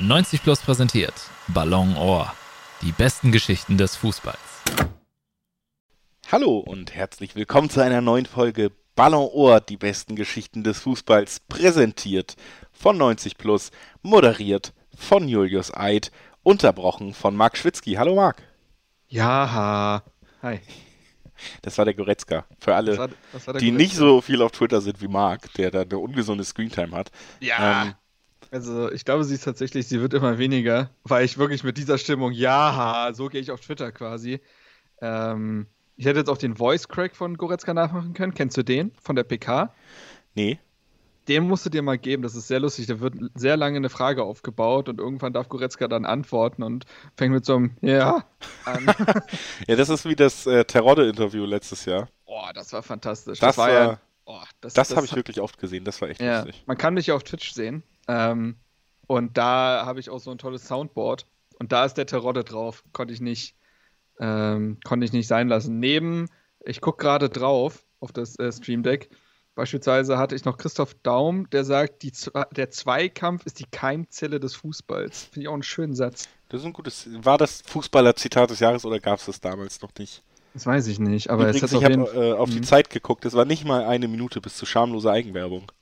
90 Plus präsentiert Ballon Ohr. Die besten Geschichten des Fußballs. Hallo und herzlich willkommen zu einer neuen Folge Ballon Ohr, die besten Geschichten des Fußballs, präsentiert von 90 Plus, moderiert von Julius Eid, unterbrochen von Marc Schwitzky. Hallo Marc. Ja, hi. Das war der Goretzka. Für alle, das war, das war die Goretzka. nicht so viel auf Twitter sind wie Marc, der da eine ungesunde Screentime hat. Ja. Ähm, also ich glaube, sie ist tatsächlich, sie wird immer weniger, weil ich wirklich mit dieser Stimmung, ja, so gehe ich auf Twitter quasi. Ähm, ich hätte jetzt auch den Voice Crack von Goretzka nachmachen können. Kennst du den von der PK? Nee. Den musst du dir mal geben, das ist sehr lustig. Da wird sehr lange eine Frage aufgebaut und irgendwann darf Goretzka dann antworten und fängt mit so einem Ja an. ja, das ist wie das äh, Terodde-Interview letztes Jahr. Boah, das war fantastisch. Das, das war ja. Oh, das, das, das habe ich wirklich oft gesehen, das war echt ja, lustig. Man kann mich ja auf Twitch sehen. Ähm, und da habe ich auch so ein tolles Soundboard. Und da ist der Terodde drauf. Konnte ich nicht, ähm, konnte ich nicht sein lassen. Neben, ich gucke gerade drauf auf das äh, Stream Deck. Beispielsweise hatte ich noch Christoph Daum, der sagt, die, der Zweikampf ist die Keimzelle des Fußballs. Finde ich auch einen schönen Satz. Das ist ein gutes. War das Fußballer-Zitat des Jahres oder gab es das damals noch nicht? Das weiß ich nicht, aber Übrigens, es hat ich habe äh, auf die mhm. Zeit geguckt. Es war nicht mal eine Minute bis zu schamloser Eigenwerbung.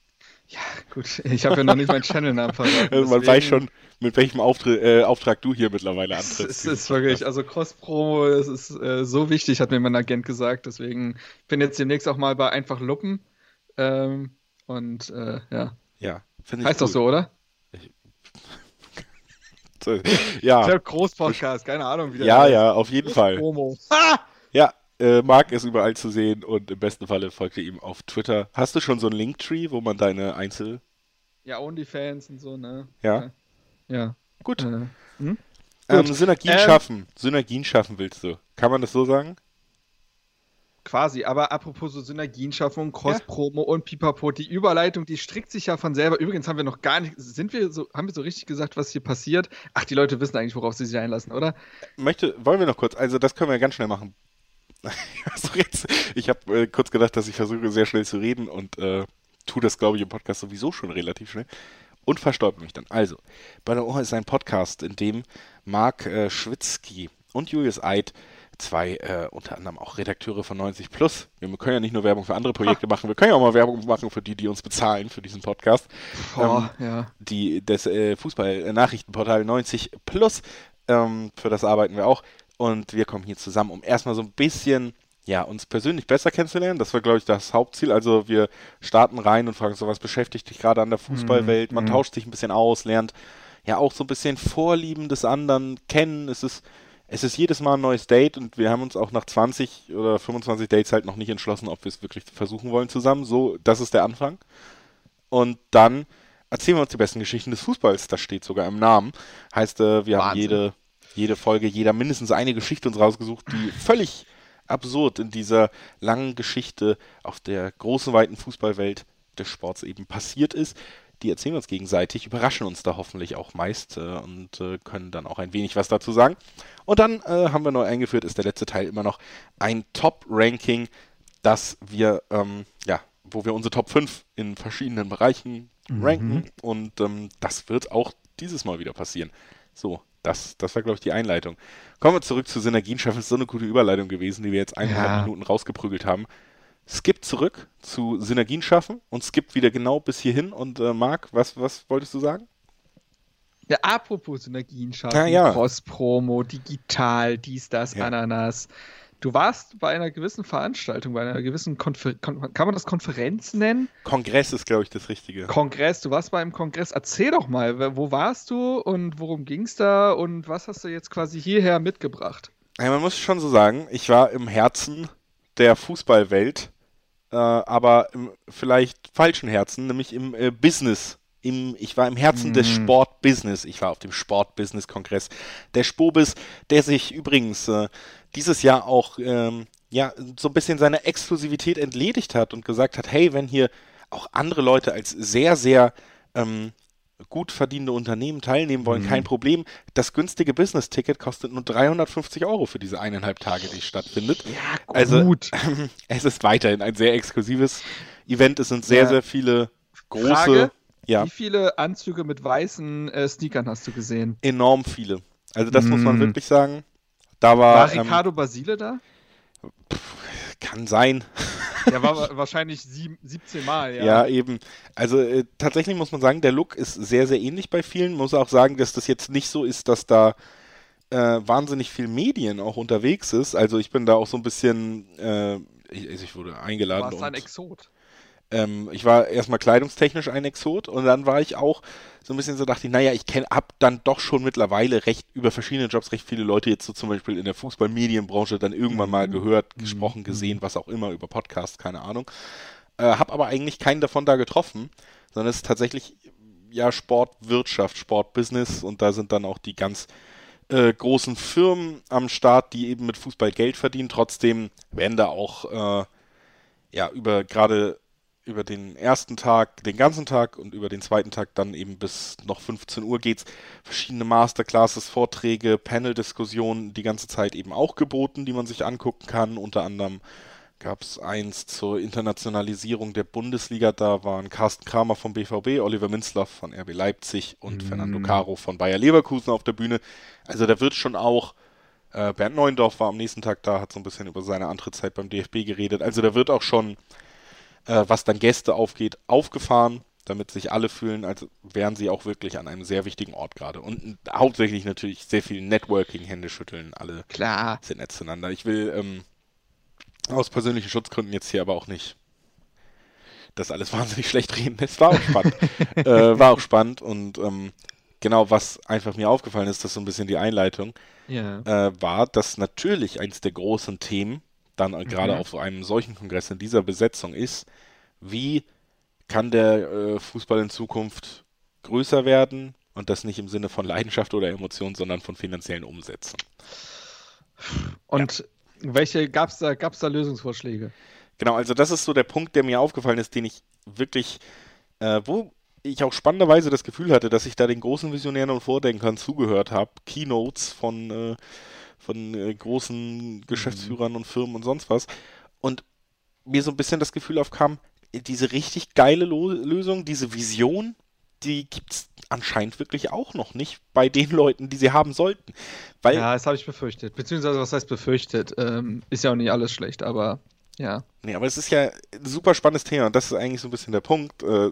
Ja, gut, ich habe ja noch nicht meinen Channel-Namen verraten. Also man weiß schon, mit welchem Auftra äh, Auftrag du hier mittlerweile antrittst. Es ist wirklich, also Cross-Promo, das ist äh, so wichtig, hat mir mein Agent gesagt. Deswegen bin ich jetzt demnächst auch mal bei Einfach Luppen. Ähm, und äh, ja. Ja, finde ich Heißt cool. doch so, oder? ja. Ich Groß-Podcast, keine Ahnung, wie der Ja, heißt. ja, auf jeden Fall. Promo. Ah! Ja, äh, Marc ist überall zu sehen und im besten Falle folgt ihr ihm auf Twitter. Hast du schon so ein Linktree, wo man deine Einzel... Ja, OnlyFans und so, ne? Ja? Ja. Gut. Äh, hm? ähm, Synergien ähm, schaffen. Synergien schaffen willst du. Kann man das so sagen? Quasi, aber apropos so Synergienschaffung, Cross-Promo ja. und Pipapo, die Überleitung, die strickt sich ja von selber. Übrigens haben wir noch gar nicht, sind wir so, haben wir so richtig gesagt, was hier passiert? Ach, die Leute wissen eigentlich, worauf sie sich einlassen, oder? Möchte, wollen wir noch kurz, also das können wir ganz schnell machen. ich habe äh, kurz gedacht, dass ich versuche, sehr schnell zu reden und äh, tue das, glaube ich, im Podcast sowieso schon relativ schnell. Und verstäubt mich dann. Also, bei der Ohr ist ein Podcast, in dem Marc äh, Schwitzky und Julius Eid zwei äh, unter anderem auch Redakteure von 90 Plus. Wir können ja nicht nur Werbung für andere Projekte machen, wir können ja auch mal Werbung machen für die, die uns bezahlen für diesen Podcast. Oh, ähm, ja. Die das äh, Fußball-Nachrichtenportal 90 Plus, ähm, für das arbeiten wir auch. Und wir kommen hier zusammen, um erstmal so ein bisschen ja, uns persönlich besser kennenzulernen. Das war, glaube ich, das Hauptziel. Also wir starten rein und fragen so, was beschäftigt dich gerade an der Fußballwelt? Man mm. tauscht sich ein bisschen aus, lernt ja auch so ein bisschen Vorlieben des anderen kennen. Es ist es ist jedes Mal ein neues Date und wir haben uns auch nach 20 oder 25 Dates halt noch nicht entschlossen, ob wir es wirklich versuchen wollen zusammen. So, das ist der Anfang. Und dann erzählen wir uns die besten Geschichten des Fußballs. Das steht sogar im Namen. Heißt, äh, wir Wahnsinn. haben jede, jede Folge, jeder mindestens eine Geschichte uns rausgesucht, die völlig absurd in dieser langen Geschichte auf der großen, weiten Fußballwelt des Sports eben passiert ist die erzählen uns gegenseitig, überraschen uns da hoffentlich auch meist äh, und äh, können dann auch ein wenig was dazu sagen. Und dann äh, haben wir neu eingeführt, ist der letzte Teil immer noch ein Top-Ranking, das wir, ähm, ja, wo wir unsere Top 5 in verschiedenen Bereichen mhm. ranken. Und ähm, das wird auch dieses Mal wieder passieren. So, das, das war, glaube ich, die Einleitung. Kommen wir zurück zu Synergien schaffen. Ist so eine gute Überleitung gewesen, die wir jetzt eineinhalb ja. Minuten rausgeprügelt haben skippt zurück zu Synergien schaffen und skippt wieder genau bis hierhin. Und äh, Marc, was, was wolltest du sagen? Ja, apropos Synergien schaffen, ja, ja. Cross-Promo, digital, dies, das. Ananas. Du warst bei einer gewissen Veranstaltung, bei einer gewissen Konfer Kon kann man das Konferenz nennen? Kongress ist, glaube ich, das Richtige. Kongress, du warst bei einem Kongress. Erzähl doch mal, wo warst du und worum ging es da und was hast du jetzt quasi hierher mitgebracht? Ja, man muss schon so sagen, ich war im Herzen der Fußballwelt äh, aber im vielleicht falschen Herzen, nämlich im äh, Business. Im, ich war im Herzen des mhm. Sportbusiness. Ich war auf dem Sportbusiness-Kongress der Spobis, der sich übrigens äh, dieses Jahr auch ähm, ja, so ein bisschen seiner Exklusivität entledigt hat und gesagt hat, hey, wenn hier auch andere Leute als sehr, sehr ähm, gut verdienende Unternehmen teilnehmen wollen, mhm. kein Problem. Das günstige Business-Ticket kostet nur 350 Euro für diese eineinhalb Tage, die stattfindet. Ja, also, gut. Also, es ist weiterhin ein sehr exklusives Event. Es sind sehr, ja. sehr viele große. Frage, Ja. Wie viele Anzüge mit weißen äh, Sneakern hast du gesehen? Enorm viele. Also das muss man Mm. wirklich sagen. Da war, War ähm, Ricardo Basile da? kann sein. Der war wa- wahrscheinlich sieb, 17 Mal, ja. Ja, eben. Also äh, tatsächlich muss man sagen, der Look ist sehr, sehr ähnlich bei vielen. Muss auch sagen, dass das jetzt nicht so ist, dass da äh, wahnsinnig viel Medien auch unterwegs ist. Also ich bin da auch so ein bisschen, äh, ich, also ich wurde eingeladen Warst du ein und Exot? Ähm, ich war erstmal kleidungstechnisch ein Exot und dann war ich auch so ein bisschen so, dachte ich, naja, ich kenne hab dann doch schon mittlerweile recht über verschiedene Jobs recht viele Leute jetzt so zum Beispiel in der Fußballmedienbranche dann irgendwann mal gehört, gesprochen, gesehen, was auch immer, über Podcasts, keine Ahnung. Äh, hab aber eigentlich keinen davon da getroffen, sondern es ist tatsächlich ja Sportwirtschaft, Sportbusiness und da sind dann auch die ganz äh, großen Firmen am Start, die eben mit Fußball Geld verdienen. Trotzdem werden da auch äh, ja über gerade über den ersten Tag, den ganzen Tag und über den zweiten Tag dann eben bis noch 15 Uhr geht's. Verschiedene Masterclasses, Vorträge, Panel-Diskussionen die ganze Zeit eben auch geboten, die man sich angucken kann. Unter anderem gab es eins zur Internationalisierung der Bundesliga. Da waren Carsten Kramer vom BVB, Oliver Minzlaff von RB Leipzig und Fernando Caro von Bayer Leverkusen auf der Bühne. Also da wird schon auch äh, Bernd Neuendorf war am nächsten Tag da, hat so ein bisschen über seine Antrittszeit beim DFB geredet. Also da wird auch schon, äh, was dann Gäste aufgeht, aufgefahren, damit sich alle fühlen, als wären sie auch wirklich an einem sehr wichtigen Ort gerade. Und hauptsächlich natürlich sehr viel Networking, Hände schütteln, alle Klar. sind nett zueinander. Ich will ähm, aus persönlichen Schutzgründen jetzt hier aber auch nicht das alles wahnsinnig schlecht reden. Es war auch spannend. äh, war auch spannend und ähm, genau, was einfach mir aufgefallen ist, das ist so ein bisschen die Einleitung, Ja. äh, war, dass natürlich eins der großen Themen dann äh, gerade Mhm. auf so einem solchen Kongress in dieser Besetzung ist, wie kann der äh, Fußball in Zukunft größer werden und das nicht im Sinne von Leidenschaft oder Emotion, sondern von finanziellen Umsätzen. Und welche gab es da, gab's da Lösungsvorschläge? Genau, also das ist so der Punkt, der mir aufgefallen ist, den ich wirklich, äh, wo ich auch spannenderweise das Gefühl hatte, dass ich da den großen Visionären und Vordenkern zugehört habe, Keynotes von, äh, von äh, großen Geschäftsführern und Firmen und sonst was. Und mir so ein bisschen das Gefühl aufkam, diese richtig geile Lo Lösung, diese Vision, die gibt es anscheinend wirklich auch noch nicht bei den Leuten, die sie haben sollten. Weil Ja, das habe ich befürchtet. Beziehungsweise, was heißt befürchtet? Ähm, ist ja auch nicht alles schlecht, aber ja. Nee, aber es ist ja ein super spannendes Thema und das ist eigentlich so ein bisschen der Punkt. Äh,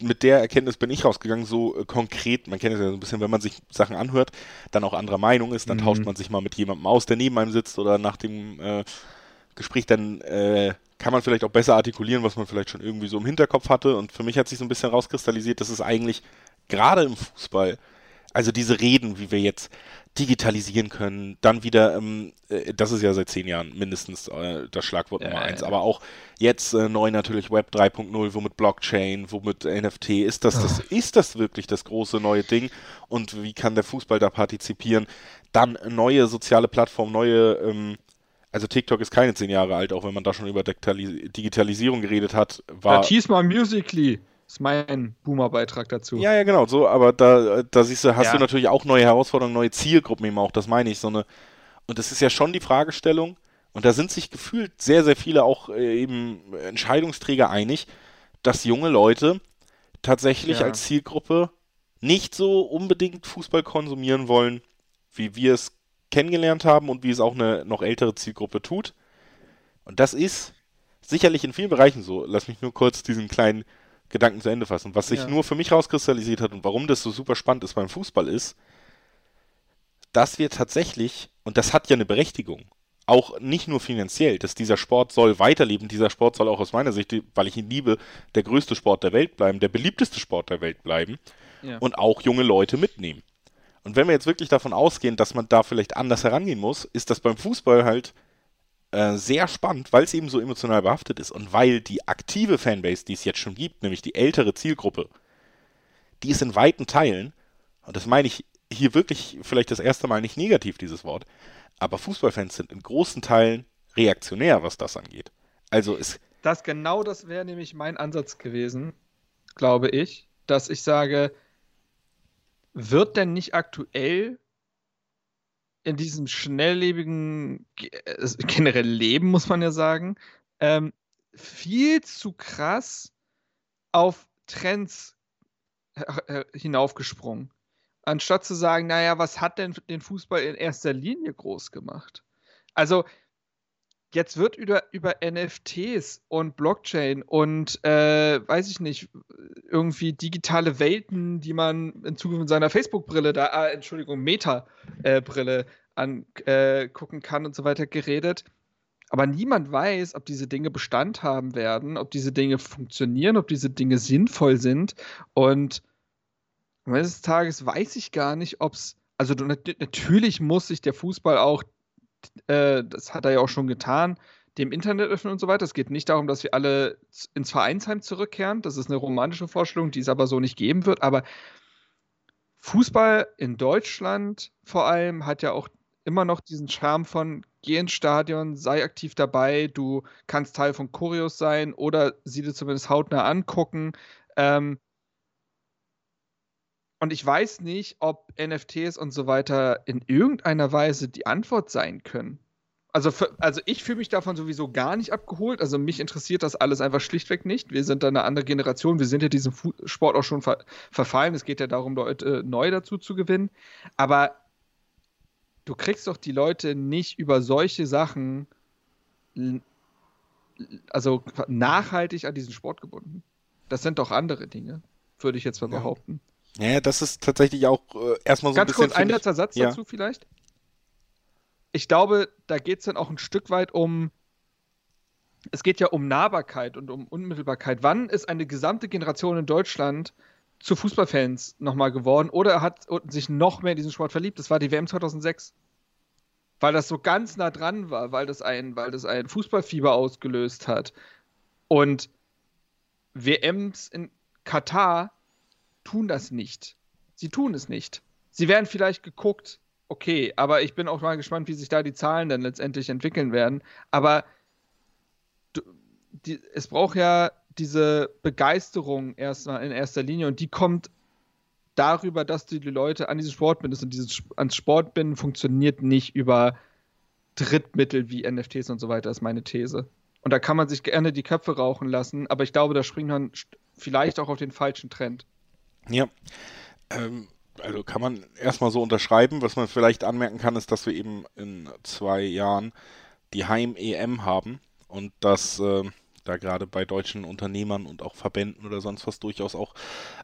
mit der Erkenntnis bin ich rausgegangen, so äh, konkret, man kennt es ja so ein bisschen, wenn man sich Sachen anhört, dann auch anderer Meinung ist, dann Mhm. tauscht man sich mal mit jemandem aus, der neben einem sitzt oder nach dem äh, Gespräch, dann äh, kann man vielleicht auch besser artikulieren, was man vielleicht schon irgendwie so im Hinterkopf hatte und für mich hat sich so ein bisschen rauskristallisiert, dass es eigentlich gerade im Fußball, also diese Reden, wie wir jetzt digitalisieren können, dann wieder, ähm, äh, das ist ja seit zehn Jahren mindestens äh, das Schlagwort Nummer eins, aber auch jetzt äh, neu natürlich Web 3.0, womit Blockchain, womit NFT, ist das, das, ist das wirklich das große neue Ding? Und wie kann der Fußball da partizipieren? Dann neue soziale Plattformen, neue, ähm, also TikTok ist keine zehn Jahre alt, auch wenn man da schon über Digitali Digitalisierung geredet hat, war... Ja, Tease mal Musically ist mein Boomer-Beitrag dazu. Ja, ja, genau, so, aber da, da siehst du, hast Ja. du natürlich auch neue Herausforderungen, neue Zielgruppen eben auch, das meine ich, so eine, und das ist ja schon die Fragestellung, und da sind sich gefühlt sehr, sehr viele auch äh, eben Entscheidungsträger einig, dass junge Leute tatsächlich Ja. als Zielgruppe nicht so unbedingt Fußball konsumieren wollen, wie wir es kennengelernt haben und wie es auch eine noch ältere Zielgruppe tut. Und das ist sicherlich in vielen Bereichen so. Lass mich nur kurz diesen kleinen Gedanken zu Ende fassen. Was sich Ja. nur für mich rauskristallisiert hat und warum das so super spannend ist beim Fußball ist, dass wir tatsächlich, und das hat ja eine Berechtigung, auch nicht nur finanziell, dass dieser Sport soll weiterleben, dieser Sport soll auch aus meiner Sicht, weil ich ihn liebe, der größte Sport der Welt bleiben, der beliebteste Sport der Welt bleiben Ja. und auch junge Leute mitnehmen. Und wenn wir jetzt wirklich davon ausgehen, dass man da vielleicht anders herangehen muss, ist das beim Fußball halt äh, sehr spannend, weil es eben so emotional behaftet ist und weil die aktive Fanbase, die es jetzt schon gibt, nämlich die ältere Zielgruppe, die ist in weiten Teilen, und das meine ich hier wirklich vielleicht das erste Mal nicht negativ, dieses Wort, aber Fußballfans sind in großen Teilen reaktionär, was das angeht. Also es, Das genau das wäre nämlich mein Ansatz gewesen, glaube ich, dass ich sage, wird denn nicht aktuell in diesem schnelllebigen ge- äh, generell Leben, muss man ja sagen, ähm, viel zu krass auf Trends hinaufgesprungen. Anstatt zu sagen, naja, was hat denn den Fußball in erster Linie groß gemacht? Also, jetzt wird über, über NFTs und Blockchain und äh, weiß ich nicht, irgendwie digitale Welten, die man in Zukunft mit seiner Facebook-Brille, da, äh, Entschuldigung, Meta-Brille äh, angucken kann und so weiter geredet. Aber niemand weiß, ob diese Dinge Bestand haben werden, ob diese Dinge funktionieren, ob diese Dinge sinnvoll sind. Und am Ende des Tages weiß ich gar nicht, ob es. Also natürlich muss sich der Fußball auch, äh, das hat er ja auch schon getan, dem Internet öffnen und so weiter. Es geht nicht darum, dass wir alle ins Vereinsheim zurückkehren. Das ist eine romantische Vorstellung, die es aber so nicht geben wird. Aber Fußball in Deutschland vor allem hat ja auch immer noch diesen Charme von geh ins Stadion, sei aktiv dabei, du kannst Teil von Choreos sein oder sie dir zumindest hautnah angucken. Ähm, und ich weiß nicht, ob NFTs und so weiter in irgendeiner Weise die Antwort sein können. Also, für, also ich fühle mich davon sowieso gar nicht abgeholt. Also mich interessiert das alles einfach schlichtweg nicht. Wir sind da eine andere Generation. Wir sind ja diesem Sport auch schon ver verfallen. Es geht ja darum, Leute neu dazu zu gewinnen. Aber du kriegst doch die Leute nicht über solche Sachen also nachhaltig an diesen Sport gebunden. Das sind doch andere Dinge, würde ich jetzt mal behaupten. Ja, das ist tatsächlich auch äh, erstmal so Ganz ein bisschen. Ganz kurz ein letzter Satz ja. dazu vielleicht. Ich glaube, da geht es dann auch ein Stück weit um. Es geht ja um Nahbarkeit und um Unmittelbarkeit. Wann ist eine gesamte Generation in Deutschland zu Fußballfans nochmal geworden oder er hat sich noch mehr in diesen Sport verliebt. Das war die WM 2006. Weil das so ganz nah dran war, weil das ein, weil das ein Fußballfieber ausgelöst hat. Und WMs in Katar tun das nicht. Sie tun es nicht. Sie werden vielleicht geguckt, okay, aber ich bin auch mal gespannt, wie sich da die Zahlen dann letztendlich entwickeln werden. Aber die, es braucht ja diese Begeisterung erstmal in erster Linie und die kommt darüber, dass du die Leute an diesen Sport bindest und dieses ans Sport binden funktioniert nicht über Drittmittel wie NFTs und so weiter, ist meine These. Und da kann man sich gerne die Köpfe rauchen lassen, aber ich glaube, da springt man vielleicht auch auf den falschen Trend. Ja. Ähm, also kann man erstmal so unterschreiben. Was man vielleicht anmerken kann, ist, dass wir eben in zwei Jahren die Heim-EM haben und dass äh, da gerade bei deutschen Unternehmern und auch Verbänden oder sonst was durchaus auch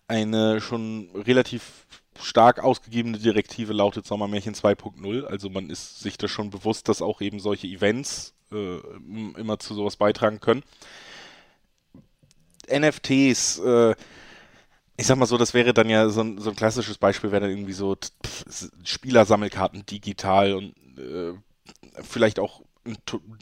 eine schon relativ stark ausgegebene Direktive lautet Sommermärchen 2.0. Also man ist sich da schon bewusst, dass auch eben solche Events äh, immer zu sowas beitragen können. NFTs, äh, ich sag mal so, das wäre dann ja so ein, so ein klassisches Beispiel, wäre dann irgendwie so Spielersammelkarten digital und äh, vielleicht auch ein,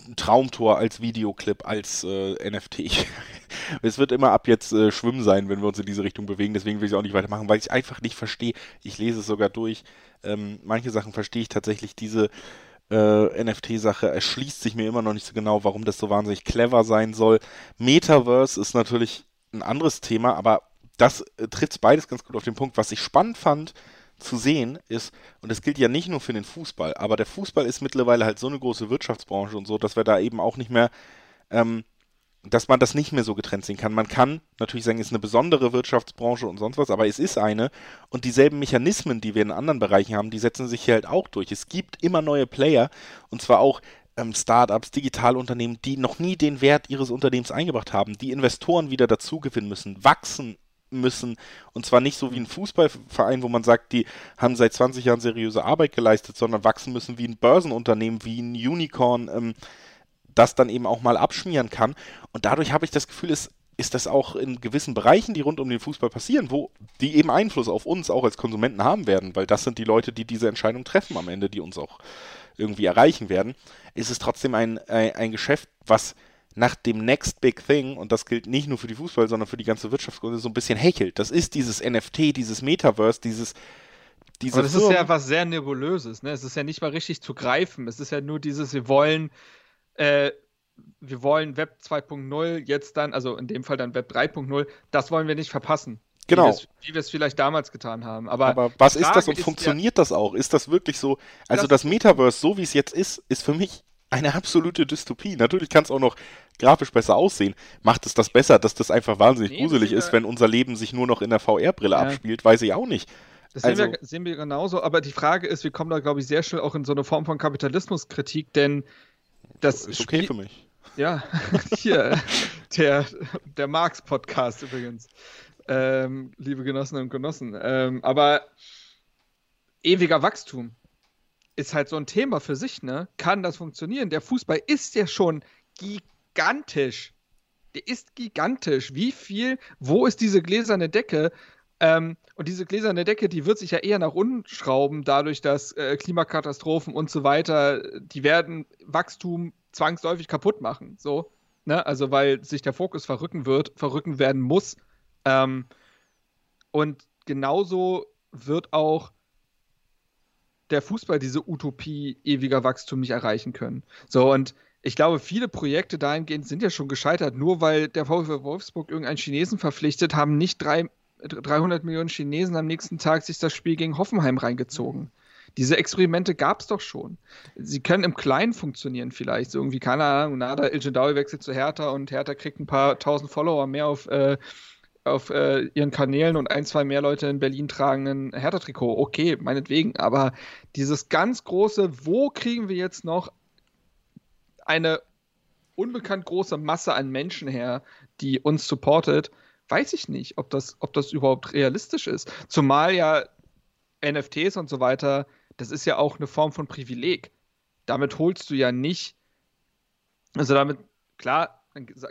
ein Traumtor als Videoclip, als äh, NFT. es wird immer ab jetzt äh, Schwimmen sein, wenn wir uns in diese Richtung bewegen. Deswegen will ich auch nicht weitermachen, weil ich einfach nicht verstehe. Ich lese es sogar durch. Ähm, manche Sachen verstehe ich tatsächlich. Diese äh, NFT-Sache erschließt sich mir immer noch nicht so genau, warum das so wahnsinnig clever sein soll. Metaverse ist natürlich ein anderes Thema, aber das äh, trifft beides ganz gut auf den Punkt. Was ich spannend fand, zu sehen ist, und das gilt ja nicht nur für den Fußball, aber der Fußball ist mittlerweile halt so eine große Wirtschaftsbranche und so, dass wir da eben auch nicht mehr, ähm, dass man das nicht mehr so getrennt sehen kann. Man kann natürlich sagen, es ist eine besondere Wirtschaftsbranche und sonst was, aber es ist eine und dieselben Mechanismen, die wir in anderen Bereichen haben, die setzen sich hier halt auch durch. Es gibt immer neue Player und zwar auch ähm, Startups, Digitalunternehmen, die noch nie den Wert ihres Unternehmens eingebracht haben, die Investoren wieder dazu gewinnen müssen, wachsen müssen. Und zwar nicht so wie ein Fußballverein, wo man sagt, die haben seit 20 Jahren seriöse Arbeit geleistet, sondern wachsen müssen wie ein Börsenunternehmen, wie ein Unicorn, ähm, das dann eben auch mal abschmieren kann. Und dadurch habe ich das Gefühl, es ist das auch in gewissen Bereichen, die rund um den Fußball passieren, wo die eben Einfluss auf uns auch als Konsumenten haben werden, weil das sind die Leute, die diese Entscheidung treffen am Ende, die uns auch irgendwie erreichen werden, ist es trotzdem ein, ein, ein Geschäft, was nach dem Next Big Thing, und das gilt nicht nur für die Fußball, sondern für die ganze Wirtschaft, so ein bisschen hechelt. Das ist dieses NFT, dieses Metaverse, dieses. Diese Aber das Firmen. ist ja was sehr Nebulöses, ne? Es ist ja nicht mal richtig zu greifen. Es ist ja nur dieses, wir wollen, äh, wir wollen Web 2.0 jetzt dann, also in dem Fall dann Web 3.0, das wollen wir nicht verpassen. Genau. Wie wir es vielleicht damals getan haben. Aber, Aber was ist das und funktioniert ja, das auch? Ist das wirklich so? Also das, das Metaverse, so wie es jetzt ist, ist für mich eine absolute Dystopie. Natürlich kann es auch noch grafisch besser aussehen. Macht es das besser, dass das einfach wahnsinnig nee, gruselig ist, wenn unser Leben sich nur noch in der VR-Brille ja. abspielt? Weiß ich auch nicht. Das also, sehen, wir, sehen wir genauso, aber die Frage ist, wir kommen da, glaube ich, sehr schnell auch in so eine Form von Kapitalismuskritik, denn das ist okay Spiel für mich. Ja, hier, der, der Marx-Podcast übrigens. Ähm, liebe Genossinnen und Genossen. Ähm, aber ewiger Wachstum ist halt so ein Thema für sich, ne? Kann das funktionieren? Der Fußball ist ja schon gigantisch. Der ist gigantisch. Wie viel, wo ist diese gläserne Decke? Ähm, und diese gläserne Decke, die wird sich ja eher nach unten schrauben, dadurch, dass äh, Klimakatastrophen und so weiter, die werden Wachstum zwangsläufig kaputt machen. So, ne? Also, weil sich der Fokus verrücken wird, verrücken werden muss. Ähm, und genauso wird auch der Fußball diese Utopie ewiger Wachstum nicht erreichen können. So, und ich glaube, viele Projekte dahingehend sind ja schon gescheitert. Nur weil der VfL Wolfsburg irgendeinen Chinesen verpflichtet, haben nicht drei, 300 Millionen Chinesen am nächsten Tag sich das Spiel gegen Hoffenheim reingezogen. Diese Experimente gab es doch schon. Sie können im Kleinen funktionieren vielleicht. So irgendwie, keine Ahnung, Nada El wechselt zu Hertha und Hertha kriegt ein paar tausend Follower mehr auf äh, auf äh, ihren Kanälen und ein, zwei mehr Leute in Berlin tragen ein Hertha-Trikot. Okay, meinetwegen. Aber dieses ganz große, wo kriegen wir jetzt noch eine unbekannt große Masse an Menschen her, die uns supportet, weiß ich nicht, ob das, ob das überhaupt realistisch ist. Zumal ja NFTs und so weiter, das ist ja auch eine Form von Privileg. Damit holst du ja nicht, also damit, klar,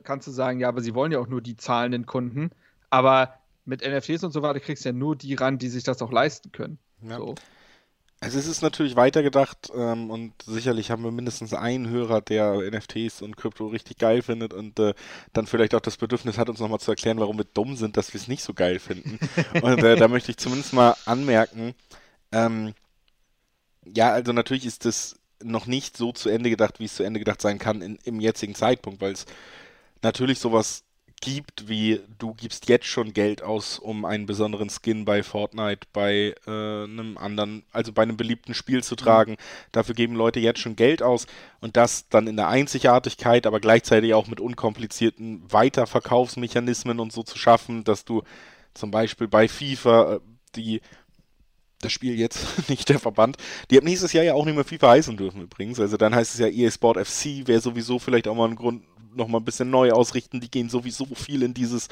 kannst du sagen, ja, aber sie wollen ja auch nur die zahlenden Kunden. Aber mit NFTs und so weiter kriegst du ja nur die ran, die sich das auch leisten können. Ja. So. Also es ist natürlich weitergedacht ähm, und sicherlich haben wir mindestens einen Hörer, der NFTs und Krypto richtig geil findet und äh, dann vielleicht auch das Bedürfnis hat, uns nochmal zu erklären, warum wir dumm sind, dass wir es nicht so geil finden. und äh, da möchte ich zumindest mal anmerken, ähm, ja, also natürlich ist das noch nicht so zu Ende gedacht, wie es zu Ende gedacht sein kann in, im jetzigen Zeitpunkt, weil es natürlich sowas gibt, wie du gibst jetzt schon Geld aus, um einen besonderen Skin bei Fortnite, bei äh, einem anderen, also bei einem beliebten Spiel zu tragen. Mhm. Dafür geben Leute jetzt schon Geld aus und das dann in der Einzigartigkeit, aber gleichzeitig auch mit unkomplizierten Weiterverkaufsmechanismen und so zu schaffen, dass du zum Beispiel bei FIFA äh, die das Spiel jetzt, nicht der Verband. Die haben nächstes Jahr ja auch nicht mehr FIFA heißen dürfen übrigens. Also dann heißt es ja EA Sport FC, wäre sowieso vielleicht auch mal ein Grund, nochmal ein bisschen neu ausrichten. Die gehen sowieso viel in dieses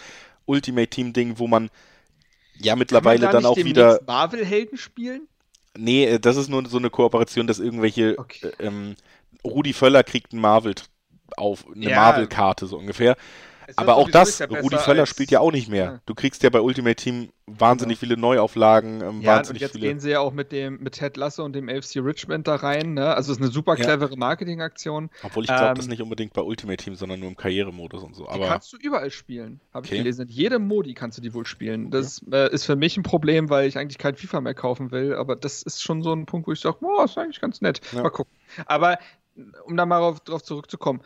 Ultimate Team Ding, wo man ja mittlerweile man da dann auch wieder Marvel-Helden spielen? Nee, äh, das ist nur so eine Kooperation, dass irgendwelche okay. äh, ähm, Rudi Völler kriegt ein Marvel auf eine ja. Marvel-Karte so ungefähr. Aber auch das, Rudi Völler spielt ja auch nicht mehr. Ja. Du kriegst ja bei Ultimate Team wahnsinnig ja. viele Neuauflagen. Ähm, ja, und jetzt viele... gehen sie ja auch mit dem mit Ted Lasso und dem LFC Richmond da rein. Ne? Also es ist eine super clevere ja. Marketingaktion. Obwohl ich glaube, ähm, das nicht unbedingt bei Ultimate Team, sondern nur im Karrieremodus und so. Aber die kannst du überall spielen, habe okay. ich gelesen. In jedem Modi kannst du die wohl spielen. Das äh, ist für mich ein Problem, weil ich eigentlich kein FIFA mehr kaufen will. Aber das ist schon so ein Punkt, wo ich sage, boah, ist eigentlich ganz nett. Mal gucken. Aber um da mal darauf zurückzukommen,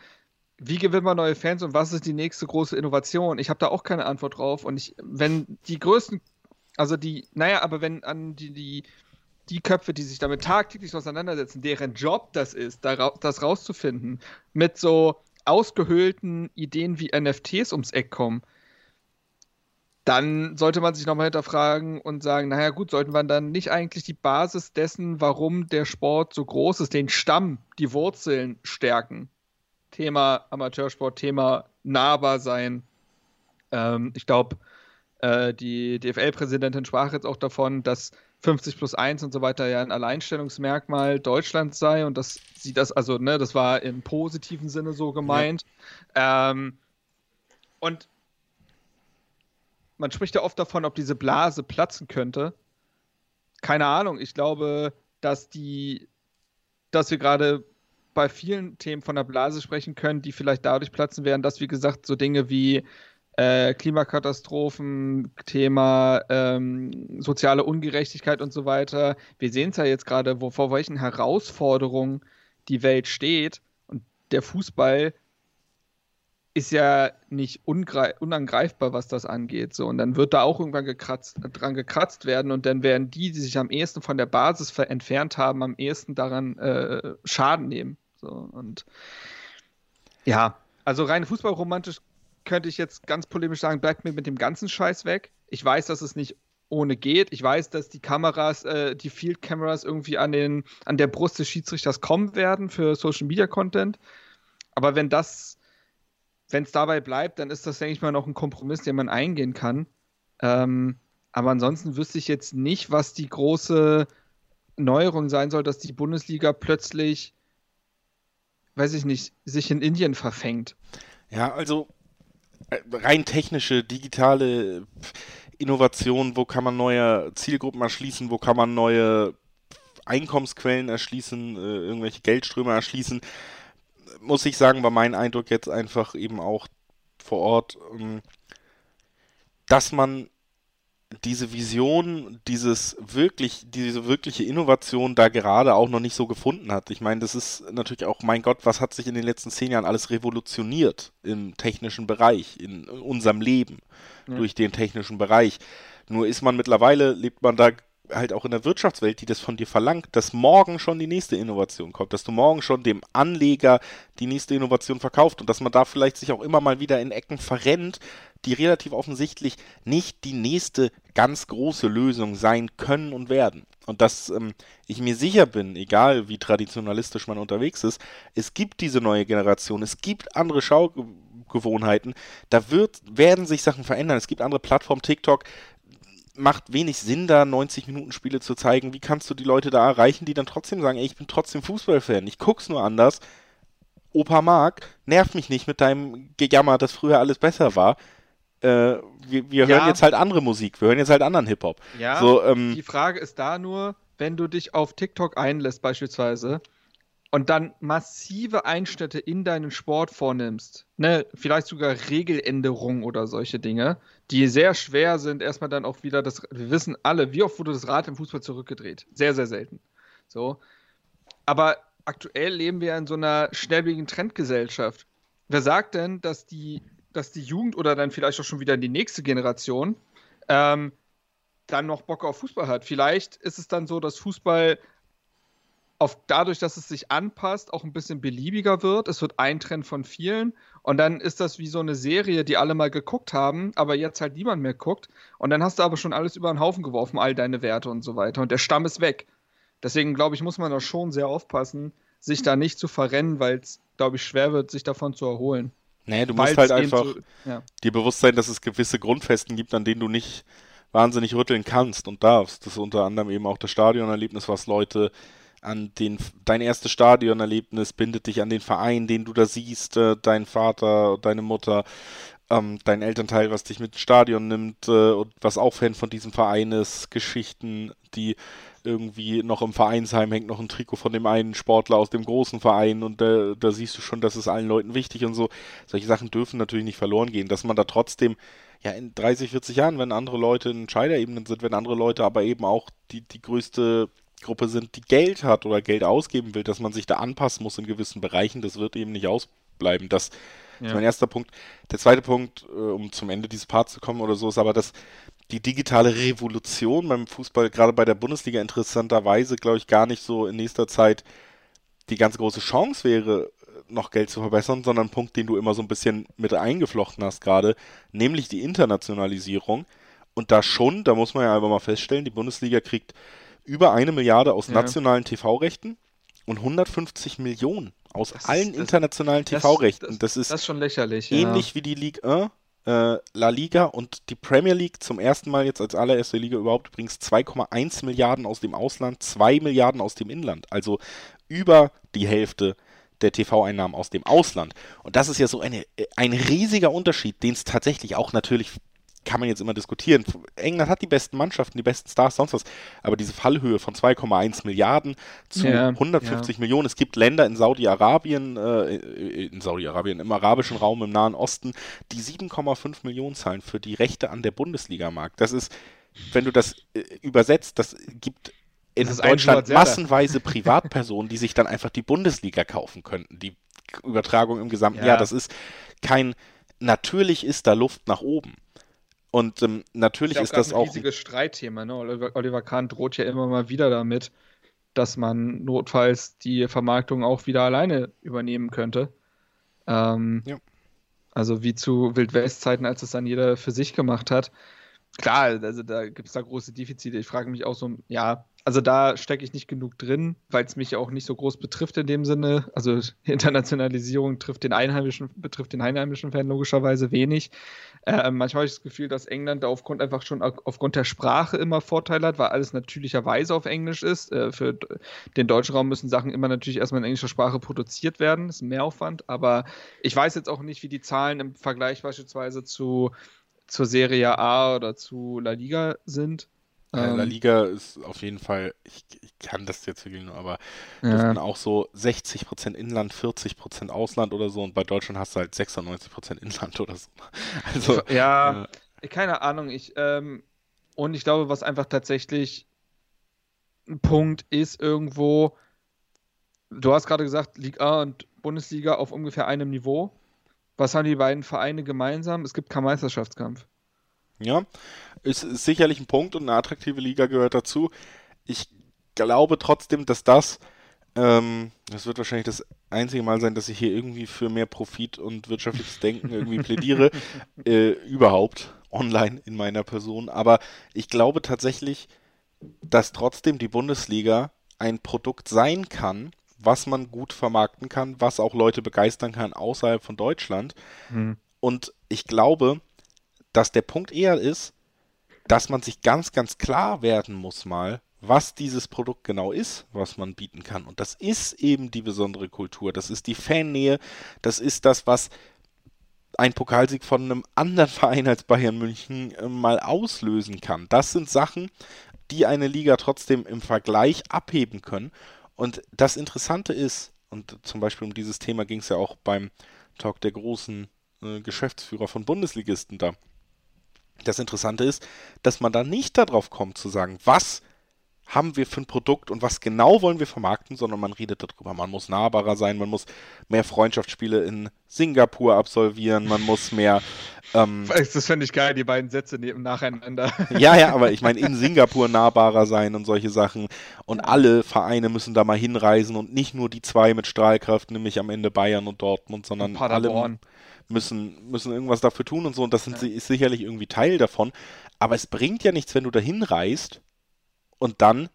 wie gewinnt man neue Fans und was ist die nächste große Innovation? Ich habe da auch keine Antwort drauf. Und ich, wenn die größten, also die, naja, aber wenn an die, die, die Köpfe, die sich damit tagtäglich auseinandersetzen, deren Job das ist, das rauszufinden, mit so ausgehöhlten Ideen wie NFTs ums Eck kommen, dann sollte man sich nochmal hinterfragen und sagen, naja gut, sollten wir dann nicht eigentlich die Basis dessen, warum der Sport so groß ist, den Stamm, die Wurzeln stärken? Thema Amateursport, Thema nahbar sein. Ähm, ich glaube, äh, die DFL-Präsidentin sprach jetzt auch davon, dass 50 plus 1 und so weiter ja ein Alleinstellungsmerkmal Deutschlands sei und dass sie das, also, ne, das war im positiven Sinne so gemeint. Ja. Ähm, und man spricht ja oft davon, ob diese Blase platzen könnte. Keine Ahnung. Ich glaube, dass die, dass wir gerade bei vielen Themen von der Blase sprechen können, die vielleicht dadurch platzen werden, dass, wie gesagt, so Dinge wie äh, Klimakatastrophen, Thema ähm, soziale Ungerechtigkeit und so weiter. Wir sehen es ja jetzt gerade, vor welchen Herausforderungen die Welt steht. Und der Fußball ist ja nicht unangreifbar, was das angeht. So, und dann wird da auch irgendwann gekratzt, dran gekratzt werden und dann werden die, die sich am ehesten von der Basis entfernt haben, am ehesten daran äh, Schaden nehmen. So, und ja, also rein fußballromantisch könnte ich jetzt ganz polemisch sagen, bleibt mir mit dem ganzen Scheiß weg. Ich weiß, dass es nicht ohne geht. Ich weiß, dass die Kameras, äh, die Field Cameras irgendwie an, den, an der Brust des Schiedsrichters kommen werden für Social Media Content. Aber wenn das, wenn es dabei bleibt, dann ist das, denke ich mal, noch ein Kompromiss, den man eingehen kann. Ähm, aber ansonsten wüsste ich jetzt nicht, was die große Neuerung sein soll, dass die Bundesliga plötzlich, weiß ich nicht, sich in Indien verfängt. Ja, also äh, rein technische, digitale Innovation, wo kann man neue Zielgruppen erschließen, wo kann man neue Einkommensquellen erschließen, äh, irgendwelche Geldströme erschließen, muss ich sagen, war mein Eindruck jetzt einfach eben auch vor Ort, ähm, dass man diese Vision, dieses wirklich, diese wirkliche Innovation da gerade auch noch nicht so gefunden hat. Ich meine, das ist natürlich auch, mein Gott, was hat sich in den letzten zehn Jahren alles revolutioniert im technischen Bereich, in unserem Leben ja. durch den technischen Bereich. Nur ist man mittlerweile, lebt man da halt auch in der Wirtschaftswelt, die das von dir verlangt, dass morgen schon die nächste Innovation kommt, dass du morgen schon dem Anleger die nächste Innovation verkauft und dass man da vielleicht sich auch immer mal wieder in Ecken verrennt, die relativ offensichtlich nicht die nächste ganz große Lösung sein können und werden. Und dass ähm, ich mir sicher bin, egal wie traditionalistisch man unterwegs ist, es gibt diese neue Generation, es gibt andere Schaugewohnheiten, da wird, werden sich Sachen verändern. Es gibt andere Plattformen, TikTok, macht wenig Sinn, da 90 Minuten Spiele zu zeigen. Wie kannst du die Leute da erreichen, die dann trotzdem sagen, ey, ich bin trotzdem Fußballfan, ich guck's nur anders. Opa Mark, nerv mich nicht mit deinem Gejammer, dass früher alles besser war äh, wir, wir ja. hören jetzt halt andere Musik, wir hören jetzt halt anderen Hip-Hop. Ja, so, ähm, die Frage ist da nur, wenn du dich auf TikTok einlässt beispielsweise und dann massive Einschnitte in deinen Sport vornimmst, ne, vielleicht sogar Regeländerungen oder solche Dinge, die sehr schwer sind, erstmal dann auch wieder das, wir wissen alle, wie oft wurde das Rad im Fußball zurückgedreht? Sehr, sehr selten. So. Aber aktuell leben wir in so einer schnelllebigen Trendgesellschaft. Wer sagt denn, dass die dass die Jugend oder dann vielleicht auch schon wieder die nächste Generation ähm, dann noch Bock auf Fußball hat. Vielleicht ist es dann so, dass Fußball auf, dadurch, dass es sich anpasst, auch ein bisschen beliebiger wird. Es wird ein Trend von vielen. Und dann ist das wie so eine Serie, die alle mal geguckt haben, aber jetzt halt niemand mehr guckt. Und dann hast du aber schon alles über den Haufen geworfen, all deine Werte und so weiter. Und der Stamm ist weg. Deswegen, glaube ich, muss man da schon sehr aufpassen, sich da nicht zu verrennen, weil es, glaube ich, schwer wird, sich davon zu erholen. Nee, du musst halt einfach so, ja. dir bewusst sein, dass es gewisse Grundfesten gibt, an denen du nicht wahnsinnig rütteln kannst und darfst. Das ist unter anderem eben auch das Stadionerlebnis, was Leute an den, dein erstes Stadionerlebnis bindet dich an den Verein, den du da siehst, äh, dein Vater, deine Mutter, ähm, dein Elternteil, was dich mit ins Stadion nimmt äh, und was auch Fan von diesem Verein ist, Geschichten, die irgendwie noch im Vereinsheim hängt noch ein Trikot von dem einen Sportler aus dem großen Verein und da, da siehst du schon, dass es allen Leuten wichtig und so. Solche Sachen dürfen natürlich nicht verloren gehen, dass man da trotzdem, ja, in 30, 40 Jahren, wenn andere Leute in Scheiderebenen sind, wenn andere Leute aber eben auch die, die größte Gruppe sind, die Geld hat oder Geld ausgeben will, dass man sich da anpassen muss in gewissen Bereichen, das wird eben nicht ausbleiben. Das ja. ist mein erster Punkt. Der zweite Punkt, äh, um zum Ende dieses Parts zu kommen oder so, ist aber, dass die digitale Revolution beim Fußball, gerade bei der Bundesliga interessanterweise, glaube ich, gar nicht so in nächster Zeit die ganz große Chance wäre, noch Geld zu verbessern, sondern ein Punkt, den du immer so ein bisschen mit eingeflochten hast gerade, nämlich die Internationalisierung. Und da schon, da muss man ja einfach mal feststellen, die Bundesliga kriegt über eine Milliarde aus ja. nationalen TV-Rechten und 150 Millionen aus das allen ist, internationalen TV-Rechten. Das, das, ist, das ist schon lächerlich. Ähnlich ja. wie die Ligue 1 äh, La Liga und die Premier League zum ersten Mal jetzt als allererste Liga überhaupt übrigens 2,1 Milliarden aus dem Ausland, 2 Milliarden aus dem Inland. Also über die Hälfte der TV-Einnahmen aus dem Ausland. Und das ist ja so eine, äh, ein riesiger Unterschied, den es tatsächlich auch natürlich kann man jetzt immer diskutieren. England hat die besten Mannschaften, die besten Stars, sonst was. Aber diese Fallhöhe von 2,1 Milliarden zu ja, 150 ja. Millionen. Es gibt Länder in Saudi-Arabien, äh, in Saudi-Arabien, im arabischen Raum, im Nahen Osten, die 7,5 Millionen zahlen für die Rechte an der Bundesliga-Markt. Das ist, wenn du das äh, übersetzt, das gibt in das Deutschland massenweise Privatpersonen, die sich dann einfach die Bundesliga kaufen könnten. Die Übertragung im gesamten ja. Jahr, das ist kein, natürlich ist da Luft nach oben. Und ähm, natürlich ist, ist das auch. ein riesiges Streitthema. Ne? Oliver, Oliver Kahn droht ja immer mal wieder damit, dass man notfalls die Vermarktung auch wieder alleine übernehmen könnte. Ähm, ja. Also wie zu Wildwest-Zeiten, als es dann jeder für sich gemacht hat. Klar, also da gibt es da große Defizite. Ich frage mich auch so, ja, also da stecke ich nicht genug drin, weil es mich auch nicht so groß betrifft in dem Sinne. Also Internationalisierung trifft den Einheimischen, betrifft den einheimischen Fan logischerweise wenig. Äh, manchmal habe ich das Gefühl, dass England da aufgrund einfach schon aufgrund der Sprache immer Vorteile hat, weil alles natürlicherweise auf Englisch ist. Äh, für den deutschen Raum müssen Sachen immer natürlich erstmal in englischer Sprache produziert werden. Das ist ein Mehraufwand. Aber ich weiß jetzt auch nicht, wie die Zahlen im Vergleich beispielsweise zu zur Serie A oder zu La Liga sind. Ähm, La Liga ist auf jeden Fall, ich, ich kann das jetzt wirklich nur, aber ja. auch so 60% Inland, 40% Ausland oder so und bei Deutschland hast du halt 96% Inland oder so. Also, ja, äh, keine Ahnung. Ich, ähm, und ich glaube, was einfach tatsächlich ein Punkt ist irgendwo, du hast gerade gesagt, Liga und Bundesliga auf ungefähr einem Niveau. Was haben die beiden Vereine gemeinsam? Es gibt keinen Meisterschaftskampf. Ja, ist, ist sicherlich ein Punkt und eine attraktive Liga gehört dazu. Ich glaube trotzdem, dass das, ähm, das wird wahrscheinlich das einzige Mal sein, dass ich hier irgendwie für mehr Profit und wirtschaftliches Denken irgendwie plädiere, äh, überhaupt online in meiner Person. Aber ich glaube tatsächlich, dass trotzdem die Bundesliga ein Produkt sein kann, was man gut vermarkten kann, was auch Leute begeistern kann außerhalb von Deutschland. Mhm. Und ich glaube, dass der Punkt eher ist, dass man sich ganz, ganz klar werden muss mal, was dieses Produkt genau ist, was man bieten kann. Und das ist eben die besondere Kultur, das ist die Fannähe, das ist das, was ein Pokalsieg von einem anderen Verein als Bayern München äh, mal auslösen kann. Das sind Sachen, die eine Liga trotzdem im Vergleich abheben können. Und das Interessante ist, und zum Beispiel um dieses Thema ging es ja auch beim Talk der großen äh, Geschäftsführer von Bundesligisten da. Das Interessante ist, dass man da nicht darauf kommt zu sagen, was haben wir für ein Produkt und was genau wollen wir vermarkten, sondern man redet darüber. Man muss nahbarer sein, man muss mehr Freundschaftsspiele in Singapur absolvieren, man muss mehr. Ähm, das fände ich geil, die beiden Sätze neben nacheinander. Ja, ja, aber ich meine, in Singapur nahbarer sein und solche Sachen. Und alle Vereine müssen da mal hinreisen und nicht nur die zwei mit Strahlkraft, nämlich am Ende Bayern und Dortmund, sondern alle müssen, müssen irgendwas dafür tun und so. Und das sind, ja. ist sicherlich irgendwie Teil davon. Aber es bringt ja nichts, wenn du da hinreist und dann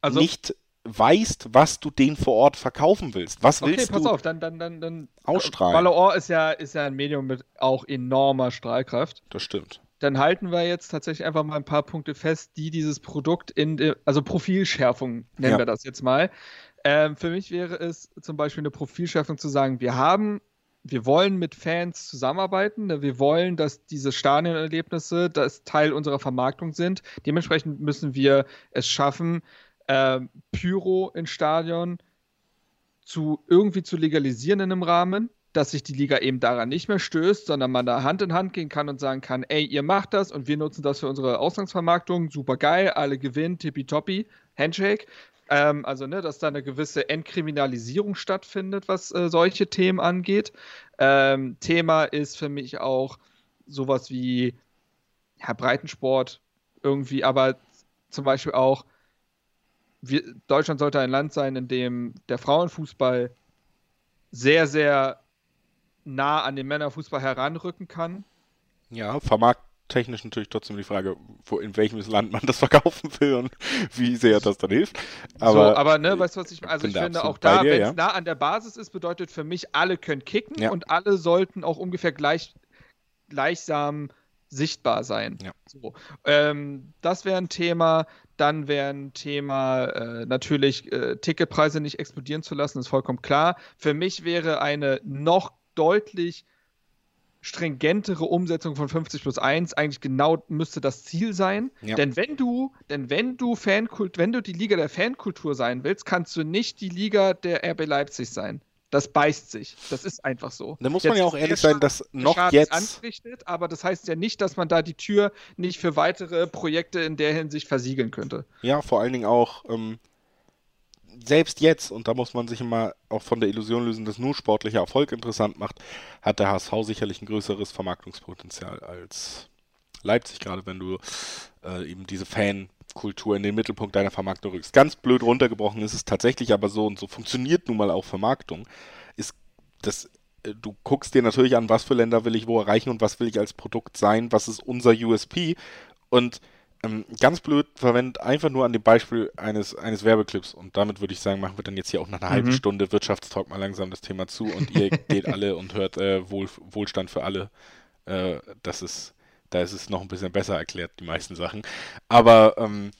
also, nicht weißt, was du denen vor Ort verkaufen willst. Was okay, willst pass du auf, dann, dann, dann, dann ausstrahlen? Valor ist ja, ist ja ein Medium mit auch enormer Strahlkraft. Das stimmt. Dann halten wir jetzt tatsächlich einfach mal ein paar Punkte fest, die dieses Produkt in, also Profilschärfung nennen ja. wir das jetzt mal. Ähm, für mich wäre es zum Beispiel eine Profilschärfung zu sagen, wir haben wir wollen mit Fans zusammenarbeiten. Ne? Wir wollen, dass diese Stadionerlebnisse das Teil unserer Vermarktung sind. Dementsprechend müssen wir es schaffen, äh, Pyro in Stadion zu irgendwie zu legalisieren in einem Rahmen, dass sich die Liga eben daran nicht mehr stößt, sondern man da Hand in Hand gehen kann und sagen kann, ey, ihr macht das und wir nutzen das für unsere Ausgangsvermarktung, super geil, alle gewinnen, tippitoppi, Handshake. Ähm, also, ne, dass da eine gewisse Entkriminalisierung stattfindet, was äh, solche Themen angeht. Ähm, Thema ist für mich auch sowas wie ja, Breitensport irgendwie, aber zum Beispiel auch, wir, Deutschland sollte ein Land sein, in dem der Frauenfußball sehr, sehr nah an den Männerfußball heranrücken kann. Ja, vermarkt technisch natürlich trotzdem die Frage, wo, in welchem Land man das verkaufen will und wie sehr das dann hilft. Aber, so, aber ne, weißt du, was ich Also ich finde auch da, wenn es ja. nah an der Basis ist, bedeutet für mich, alle können kicken ja. und alle sollten auch ungefähr gleich, gleichsam sichtbar sein. Ja. So. Ähm, das wäre ein Thema. Dann wäre ein Thema äh, natürlich äh, Ticketpreise nicht explodieren zu lassen, ist vollkommen klar. Für mich wäre eine noch deutlich stringentere Umsetzung von 50 plus 1 eigentlich genau müsste das Ziel sein. Ja. Denn wenn du, denn wenn du Fankult, wenn du die Liga der Fankultur sein willst, kannst du nicht die Liga der RB Leipzig sein. Das beißt sich. Das ist einfach so. Da muss man ja auch ehrlich sein, dass noch Schaden jetzt. Anrichtet, aber das heißt ja nicht, dass man da die Tür nicht für weitere Projekte in der Hinsicht versiegeln könnte. Ja, vor allen Dingen auch, ähm, selbst jetzt, und da muss man sich immer auch von der Illusion lösen, dass nur sportlicher Erfolg interessant macht, hat der HSV sicherlich ein größeres Vermarktungspotenzial als Leipzig, gerade wenn du äh, eben diese Fan, Subkultur in den Mittelpunkt deiner Vermarktung rückst. Ganz blöd runtergebrochen ist es tatsächlich aber so und so funktioniert nun mal auch Vermarktung. Ist das äh, du guckst dir natürlich an, was für Länder will ich wo erreichen und was will ich als Produkt sein, was ist unser USP und ähm, ganz blöd verwendet einfach nur an dem Beispiel eines, eines Werbeclips und damit würde ich sagen, machen wir dann jetzt hier auch nach einer mhm. halben Stunde Wirtschaftstalk mal langsam das Thema zu und ihr geht alle und hört äh, Wohl, Wohlstand für alle. Äh, das ist, da ist es noch ein bisschen besser erklärt, die meisten Sachen. Aber ähm,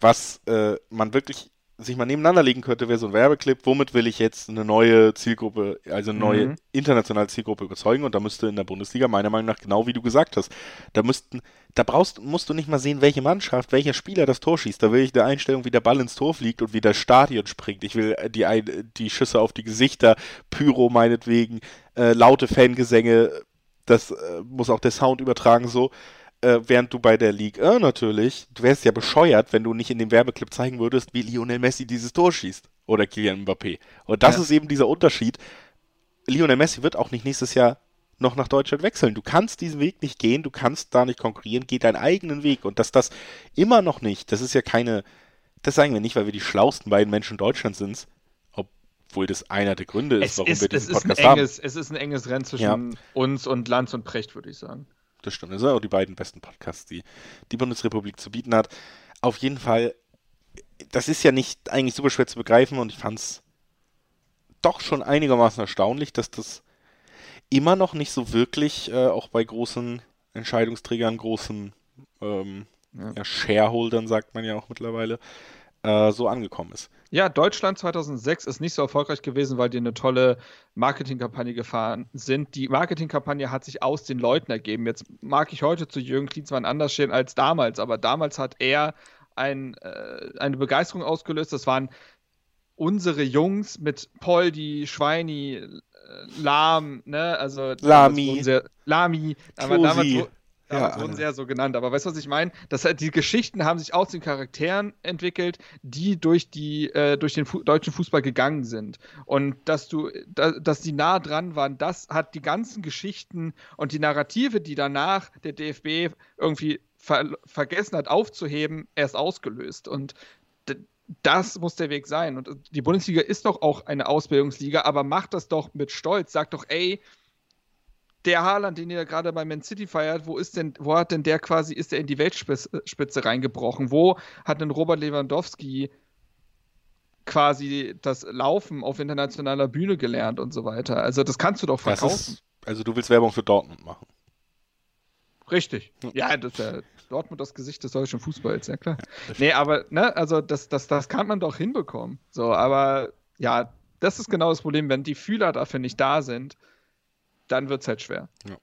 was äh, man wirklich sich mal nebeneinander legen könnte, wäre so ein Werbeclip, womit will ich jetzt eine neue Zielgruppe, also eine neue mhm. internationale Zielgruppe überzeugen? Und da müsste in der Bundesliga meiner Meinung nach genau wie du gesagt hast, da müssten, da brauchst, musst du nicht mal sehen, welche Mannschaft, welcher Spieler das Tor schießt, da will ich eine Einstellung, wie der Ball ins Tor fliegt und wie das Stadion springt, ich will die, die Schüsse auf die Gesichter, Pyro meinetwegen, äh, laute Fangesänge, das äh, muss auch der Sound übertragen so, äh, während du bei der Ligue natürlich, du wärst ja bescheuert, wenn du nicht in dem Werbeclip zeigen würdest, wie Lionel Messi dieses Tor schießt. Oder Kylian Mbappé. Und das ja. ist eben dieser Unterschied. Lionel Messi wird auch nicht nächstes Jahr noch nach Deutschland wechseln. Du kannst diesen Weg nicht gehen, du kannst da nicht konkurrieren, geh deinen eigenen Weg. Und dass das immer noch nicht, das ist ja keine, das sagen wir nicht, weil wir die schlausten beiden Menschen Deutschlands sind, obwohl das einer der Gründe ist, es warum ist, wir diesen Podcast enges, haben. Es ist ein enges Rennen zwischen ja. uns und Lanz und Precht, würde ich sagen das stimmt. Das sind auch die beiden besten Podcasts, die die Bundesrepublik zu bieten hat. Auf jeden Fall, das ist ja nicht eigentlich super schwer zu begreifen und ich fand es doch schon einigermaßen erstaunlich, dass das immer noch nicht so wirklich äh, auch bei großen Entscheidungsträgern, großen ähm, ja. Ja, Shareholdern, sagt man ja auch mittlerweile, äh, so angekommen ist. Ja, Deutschland 2006 ist nicht so erfolgreich gewesen, weil die eine tolle Marketingkampagne gefahren sind. Die Marketingkampagne hat sich aus den Leuten ergeben. Jetzt mag ich heute zu Jürgen Klinsmann anders stehen als damals, aber damals hat er ein, äh, eine Begeisterung ausgelöst. Das waren unsere Jungs mit Poldi, Schweini, äh, Lahm, ne, also Lami, sehr, Lami, aber damals, Damals ja, wurden sie ja so genannt. Aber weißt du, was ich meine? die Geschichten haben sich aus den Charakteren entwickelt, die durch, die, äh, durch den Fu deutschen Fußball gegangen sind. Und dass du, da, dass die nah dran waren, das hat die ganzen Geschichten und die Narrative, die danach der DFB irgendwie ver vergessen hat aufzuheben, erst ausgelöst. Und das muss der Weg sein. Und die Bundesliga ist doch auch eine Ausbildungsliga, aber macht das doch mit Stolz. Sagt doch, ey, der Haaland, den ihr gerade bei Man City feiert, wo ist denn, wo hat denn der quasi, ist er in die Weltspitze reingebrochen? Wo hat denn Robert Lewandowski quasi das Laufen auf internationaler Bühne gelernt und so weiter? Also das kannst du doch verkaufen. Ist, also du willst Werbung für Dortmund machen. Richtig. Ja, das ist ja Dortmund das Gesicht des deutschen Fußballs, ja klar. Nee, aber, ne, also das, das, das kann man doch hinbekommen. So, aber ja, das ist genau das Problem, wenn die Fühler dafür nicht da sind, dann wird es halt schwer. Ja.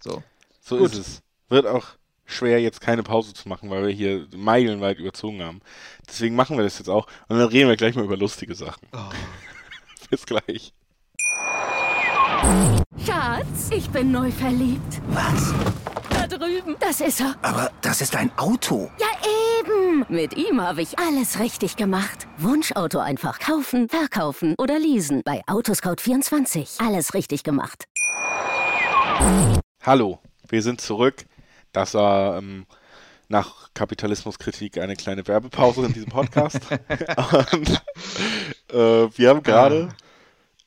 So, so ist es. Wird auch schwer, jetzt keine Pause zu machen, weil wir hier meilenweit überzogen haben. Deswegen machen wir das jetzt auch. Und dann reden wir gleich mal über lustige Sachen. Oh. Bis gleich. Schatz, ich bin neu verliebt. Was? Da drüben. Das ist er. Aber das ist ein Auto. Ja, eben. Mit ihm habe ich alles richtig gemacht. Wunschauto einfach kaufen, verkaufen oder leasen. Bei Autoscout24. Alles richtig gemacht. Hallo, wir sind zurück. Das war ähm, nach Kapitalismuskritik eine kleine Werbepause in diesem Podcast. Und, äh, wir haben gerade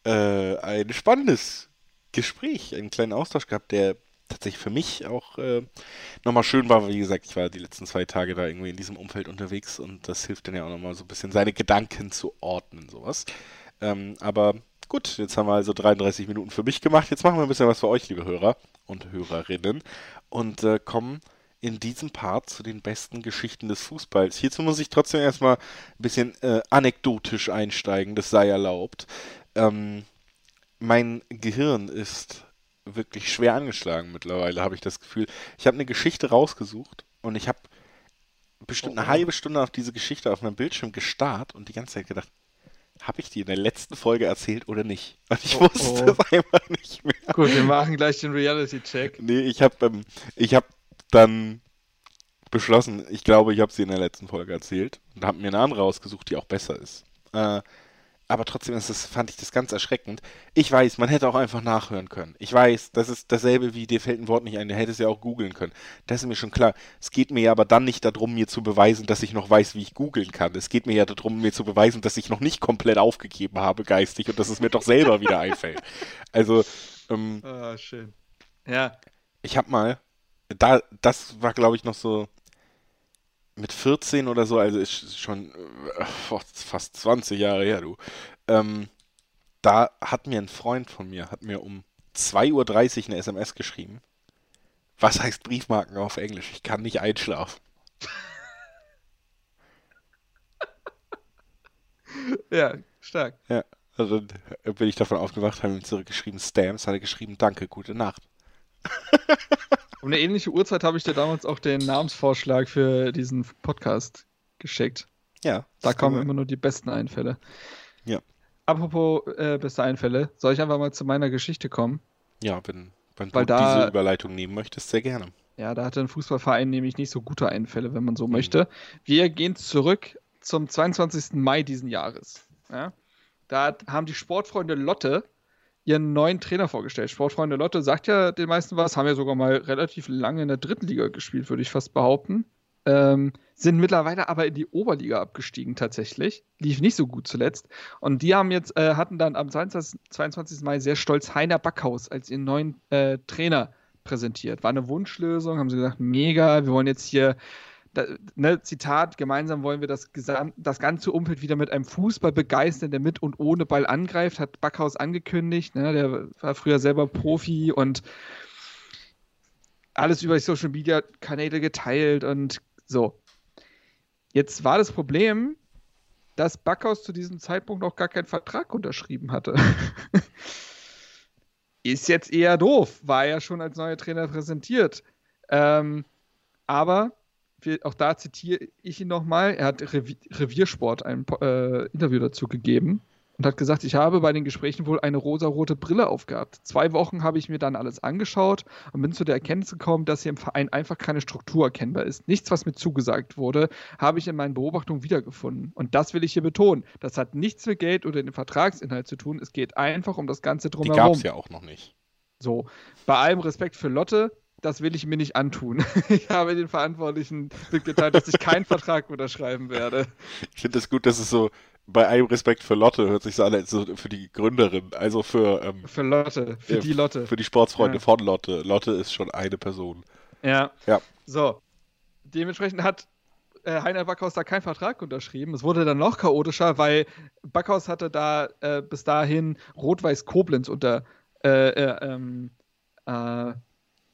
äh, ein spannendes Gespräch, einen kleinen Austausch gehabt, der tatsächlich für mich auch äh, nochmal schön war. Wie gesagt, ich war die letzten zwei Tage da irgendwie in diesem Umfeld unterwegs und das hilft dann ja auch nochmal so ein bisschen seine Gedanken zu ordnen, sowas. Ähm, aber Gut, jetzt haben wir also 33 Minuten für mich gemacht. Jetzt machen wir ein bisschen was für euch, liebe Hörer und Hörerinnen. Und äh, kommen in diesem Part zu den besten Geschichten des Fußballs. Hierzu muss ich trotzdem erstmal ein bisschen äh, anekdotisch einsteigen, das sei erlaubt. Ähm, mein Gehirn ist wirklich schwer angeschlagen mittlerweile, habe ich das Gefühl. Ich habe eine Geschichte rausgesucht und ich habe bestimmt eine halbe Stunde auf diese Geschichte auf meinem Bildschirm gestarrt und die ganze Zeit gedacht, habe ich die in der letzten Folge erzählt oder nicht? Und ich oh, wusste oh. es einfach nicht mehr. Gut, wir machen gleich den Reality-Check. Nee, ich habe ähm, hab dann beschlossen, ich glaube, ich habe sie in der letzten Folge erzählt und habe mir eine andere rausgesucht, die auch besser ist. Äh, aber trotzdem ist es, fand ich das ganz erschreckend. Ich weiß, man hätte auch einfach nachhören können. Ich weiß, das ist dasselbe wie dir fällt ein Wort nicht ein, du hättest ja auch googeln können. Das ist mir schon klar. Es geht mir aber dann nicht darum, mir zu beweisen, dass ich noch weiß, wie ich googeln kann. Es geht mir ja darum, mir zu beweisen, dass ich noch nicht komplett aufgegeben habe geistig und dass es mir doch selber wieder einfällt. Also, ähm, Ah, schön. Ja, ich habe mal, da, das war glaube ich noch so mit 14 oder so, also ist schon äh, fast 20 Jahre her, du. Ähm, da hat mir ein Freund von mir, hat mir um 2.30 Uhr eine SMS geschrieben. Was heißt Briefmarken auf Englisch? Ich kann nicht einschlafen. ja, stark. Ja, also dann bin ich davon aufgewacht, habe ihm zurückgeschrieben Stamps, hat er geschrieben, danke, gute Nacht. Um eine ähnliche Uhrzeit habe ich dir damals auch den Namensvorschlag für diesen Podcast geschickt. Ja. Da kommen immer nur die besten Einfälle. Ja. Apropos äh, beste Einfälle, soll ich einfach mal zu meiner Geschichte kommen? Ja, wenn, wenn Weil du da- diese Überleitung nehmen möchtest, sehr gerne. Ja, da hatte ein Fußballverein nämlich nicht so gute Einfälle, wenn man so Mhm. möchte. Wir gehen zurück zum 22. Mai diesen Jahres. Ja? Da haben die Sportfreunde Lotte ihren neuen Trainer vorgestellt. Sportfreunde Lotte sagt ja den meisten was, haben ja sogar mal relativ lange in der dritten Liga gespielt, würde ich fast behaupten. Ähm, sind mittlerweile aber in die Oberliga abgestiegen tatsächlich. Lief nicht so gut zuletzt. Und die haben jetzt, äh, hatten dann am 22. 22. Mai sehr stolz Heiner Backhaus als ihren neuen äh, Trainer präsentiert. War eine Wunschlösung, haben sie gesagt, mega, wir wollen jetzt hier, da, ne, Zitat, gemeinsam wollen wir das, das ganze Umfeld wieder mit einem Fußball begeistern, der mit und ohne Ball angreift, hat Backhaus angekündigt. Ne, der war früher selber Profi und alles über die Social Media Kanäle geteilt und so. Jetzt war das Problem, dass Backhaus zu diesem Zeitpunkt noch gar keinen Vertrag unterschrieben hatte. Ist jetzt eher doof, war ja schon als neuer Trainer präsentiert. Ähm, aber auch da zitiere ich ihn nochmal. Er hat Revi Reviersport ein äh, Interview dazu gegeben und hat gesagt, ich habe bei den Gesprächen wohl eine rosarote Brille aufgehabt. Zwei Wochen habe ich mir dann alles angeschaut und bin zu der Erkenntnis gekommen, dass hier im Verein einfach keine Struktur erkennbar ist. Nichts, was mir zugesagt wurde, habe ich in meinen Beobachtungen wiedergefunden. Und das will ich hier betonen. Das hat nichts mit Geld oder dem Vertragsinhalt zu tun. Es geht einfach um das Ganze Die drumherum. gab es ja auch noch nicht. So, bei allem Respekt für Lotte, das will ich mir nicht antun. Ich habe den Verantwortlichen mitgeteilt, dass ich keinen Vertrag unterschreiben werde. Ich finde es gut, dass es so bei allem Respekt für Lotte hört sich so an, als so für die Gründerin, also für, ähm, Für Lotte, für Ja, die Lotte. für die Sportsfreunde Ja. von Lotte. Lotte ist schon eine Person. Ja. Ja. So. Dementsprechend hat äh, Heiner Backhaus da keinen Vertrag unterschrieben. Es wurde dann noch chaotischer, weil Backhaus hatte da äh, bis dahin Rot-Weiß Koblenz unter äh, äh, ähm, äh,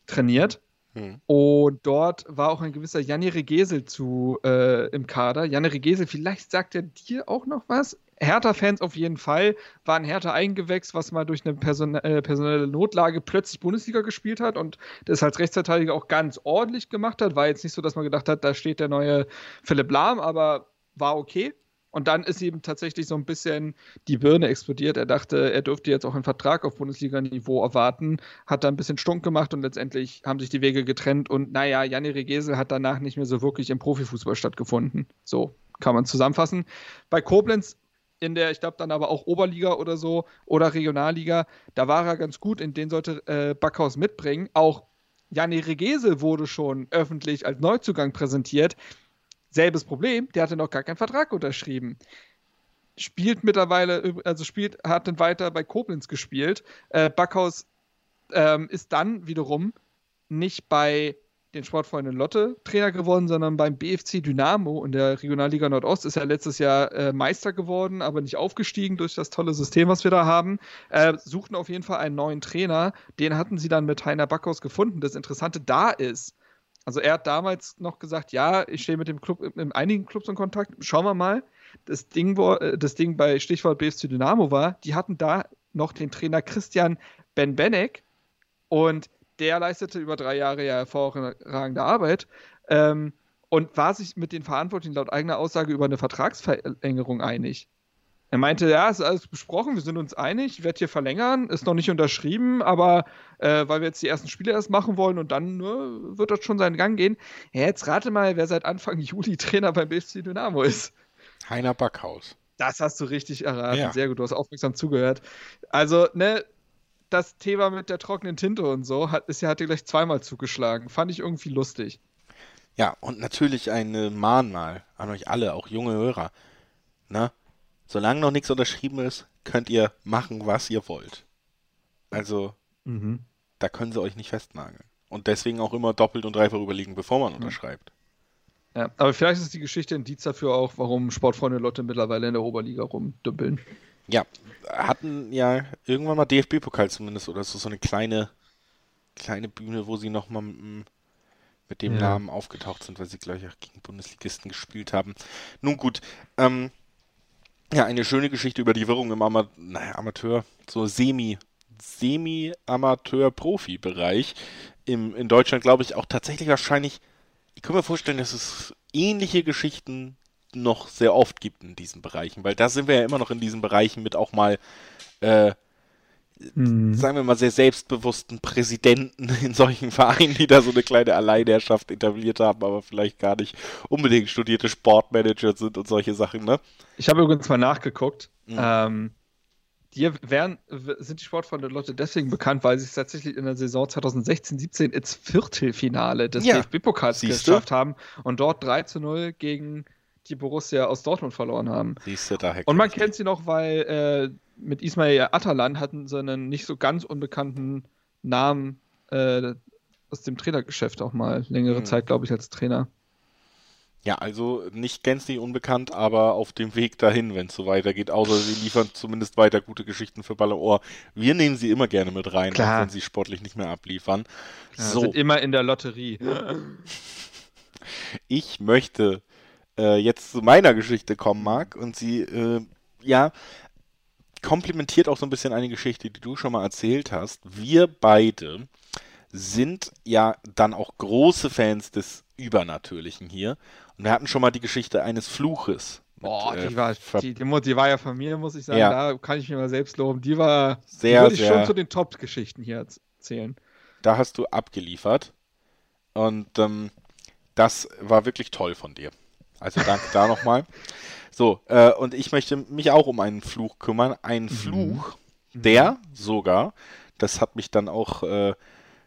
trainiert. Hm. Und dort war auch ein gewisser Janni Regesel zu, äh, im Kader. Janni Regesel, vielleicht sagt er dir auch noch was. Hertha-Fans auf jeden Fall. War ein Hertha eingewächst, was mal durch eine Person äh, personelle Notlage plötzlich Bundesliga gespielt hat und das als Rechtsverteidiger auch ganz ordentlich gemacht hat. War jetzt nicht so, dass man gedacht hat, da steht der neue Philipp Lahm, aber war okay. Und dann ist ihm tatsächlich so ein bisschen die Birne explodiert. Er dachte, er dürfte jetzt auch einen Vertrag auf Bundesliga-Niveau erwarten, hat da ein bisschen stunk gemacht und letztendlich haben sich die Wege getrennt. Und naja, Janni Regesel hat danach nicht mehr so wirklich im Profifußball stattgefunden. So kann man zusammenfassen. Bei Koblenz in der, ich glaube, dann aber auch Oberliga oder so oder Regionalliga, da war er ganz gut, in den sollte äh, Backhaus mitbringen. Auch Janni Regesel wurde schon öffentlich als Neuzugang präsentiert. Selbes Problem, der hatte noch gar keinen Vertrag unterschrieben. Spielt mittlerweile, also spielt, hat dann weiter bei Koblenz gespielt. Äh, Backhaus ähm, ist dann wiederum nicht bei den Sportfreunden Lotte Trainer geworden, sondern beim BFC Dynamo in der Regionalliga Nordost ist er letztes Jahr äh, Meister geworden, aber nicht aufgestiegen durch das tolle System, was wir da haben. Äh, suchten auf jeden Fall einen neuen Trainer. Den hatten sie dann mit Heiner Backhaus gefunden. Das Interessante da ist, also er hat damals noch gesagt, ja, ich stehe mit dem Club in, in einigen Clubs in Kontakt. Schauen wir mal. Das Ding, wo, äh, das Ding bei Stichwort BFC Dynamo war, die hatten da noch den Trainer Christian Benbenek und der leistete über drei Jahre ja hervorragende Arbeit ähm, und war sich mit den Verantwortlichen laut eigener Aussage über eine Vertragsverlängerung einig. Er meinte, ja, ist alles besprochen, wir sind uns einig, ich werde hier verlängern, ist noch nicht unterschrieben, aber äh, weil wir jetzt die ersten Spiele erst machen wollen und dann ne, wird das schon seinen Gang gehen. Ja, jetzt rate mal, wer seit Anfang Juli Trainer beim BFC Dynamo ist. Heiner Backhaus. Das hast du richtig erraten. Ja. Sehr gut, du hast aufmerksam zugehört. Also, ne, das Thema mit der trockenen Tinte und so hat, ist ja, hat dir gleich zweimal zugeschlagen. Fand ich irgendwie lustig. Ja, und natürlich ein äh, Mahnmal an euch alle, auch junge Hörer. Na, solange noch nichts unterschrieben ist, könnt ihr machen, was ihr wollt. Also, Mhm. da können sie euch nicht festnageln. Und deswegen auch immer doppelt und dreifach überlegen, bevor man unterschreibt. Ja, aber vielleicht ist die Geschichte ein Indiz dafür auch, warum Sportfreunde Lotte mittlerweile in der Oberliga rumdümpeln. Ja, hatten ja irgendwann mal DFB-Pokal zumindest oder so, so eine kleine, kleine Bühne, wo sie nochmal mit, mit dem Ja. Namen aufgetaucht sind, weil sie gleich auch gegen Bundesligisten gespielt haben. Nun gut, ähm, ja, eine schöne Geschichte über die Wirrung im Ama naja, Amateur, so Semi, Semi-Amateur-Profi-Bereich. In Deutschland glaube ich auch tatsächlich wahrscheinlich, ich kann mir vorstellen, dass es ähnliche Geschichten noch sehr oft gibt in diesen Bereichen, weil da sind wir ja immer noch in diesen Bereichen mit auch mal, äh, sagen wir mal, sehr selbstbewussten Präsidenten in solchen Vereinen, die da so eine kleine Alleinherrschaft etabliert haben, aber vielleicht gar nicht unbedingt studierte Sportmanager sind und solche Sachen, ne? Ich habe übrigens mal nachgeguckt. Mhm. Ähm, die werden, w- sind die Sportfreunde Lotte deswegen bekannt, weil sie es tatsächlich in der Saison 2016-17 ins Viertelfinale des Ja, DFB-Pokals siehste. geschafft haben und dort 3 zu 0 gegen die Borussia aus Dortmund verloren haben. Siehst du, daher Und man kennt sie noch, weil äh, mit Ismail Atalan hatten sie einen nicht so ganz unbekannten Namen äh, aus dem Trainergeschäft auch mal längere Mhm. Zeit, glaube ich, als Trainer. Ja, also nicht gänzlich unbekannt, aber auf dem Weg dahin, wenn es so weitergeht. Außer sie liefern zumindest weiter gute Geschichten für Ball Ohr. Wir nehmen sie immer gerne mit rein, Klar. auch wenn sie sportlich nicht mehr abliefern. Ja, so, Sind immer in der Lotterie. ich möchte äh, jetzt zu meiner Geschichte kommen, Marc, und sie, äh, ja, komplementiert auch so ein bisschen eine Geschichte, die du schon mal erzählt hast. Wir beide sind ja dann auch große Fans des Übernatürlichen hier. Und wir hatten schon mal die Geschichte eines Fluches. mit, Boah, äh, die war, Ver- die, die, war ja von mir, muss ich sagen. Ja. Da kann ich mir mal selbst loben. Die war, Sehr, die würde ich sehr- schon zu den Top-Geschichten hier erz- erzählen. Da hast du abgeliefert. Und ähm, das war wirklich toll von dir. Also danke da nochmal. So, äh, und ich möchte mich auch um einen Fluch kümmern. Einen Mhm. Fluch, der sogar, das hat mich dann auch äh,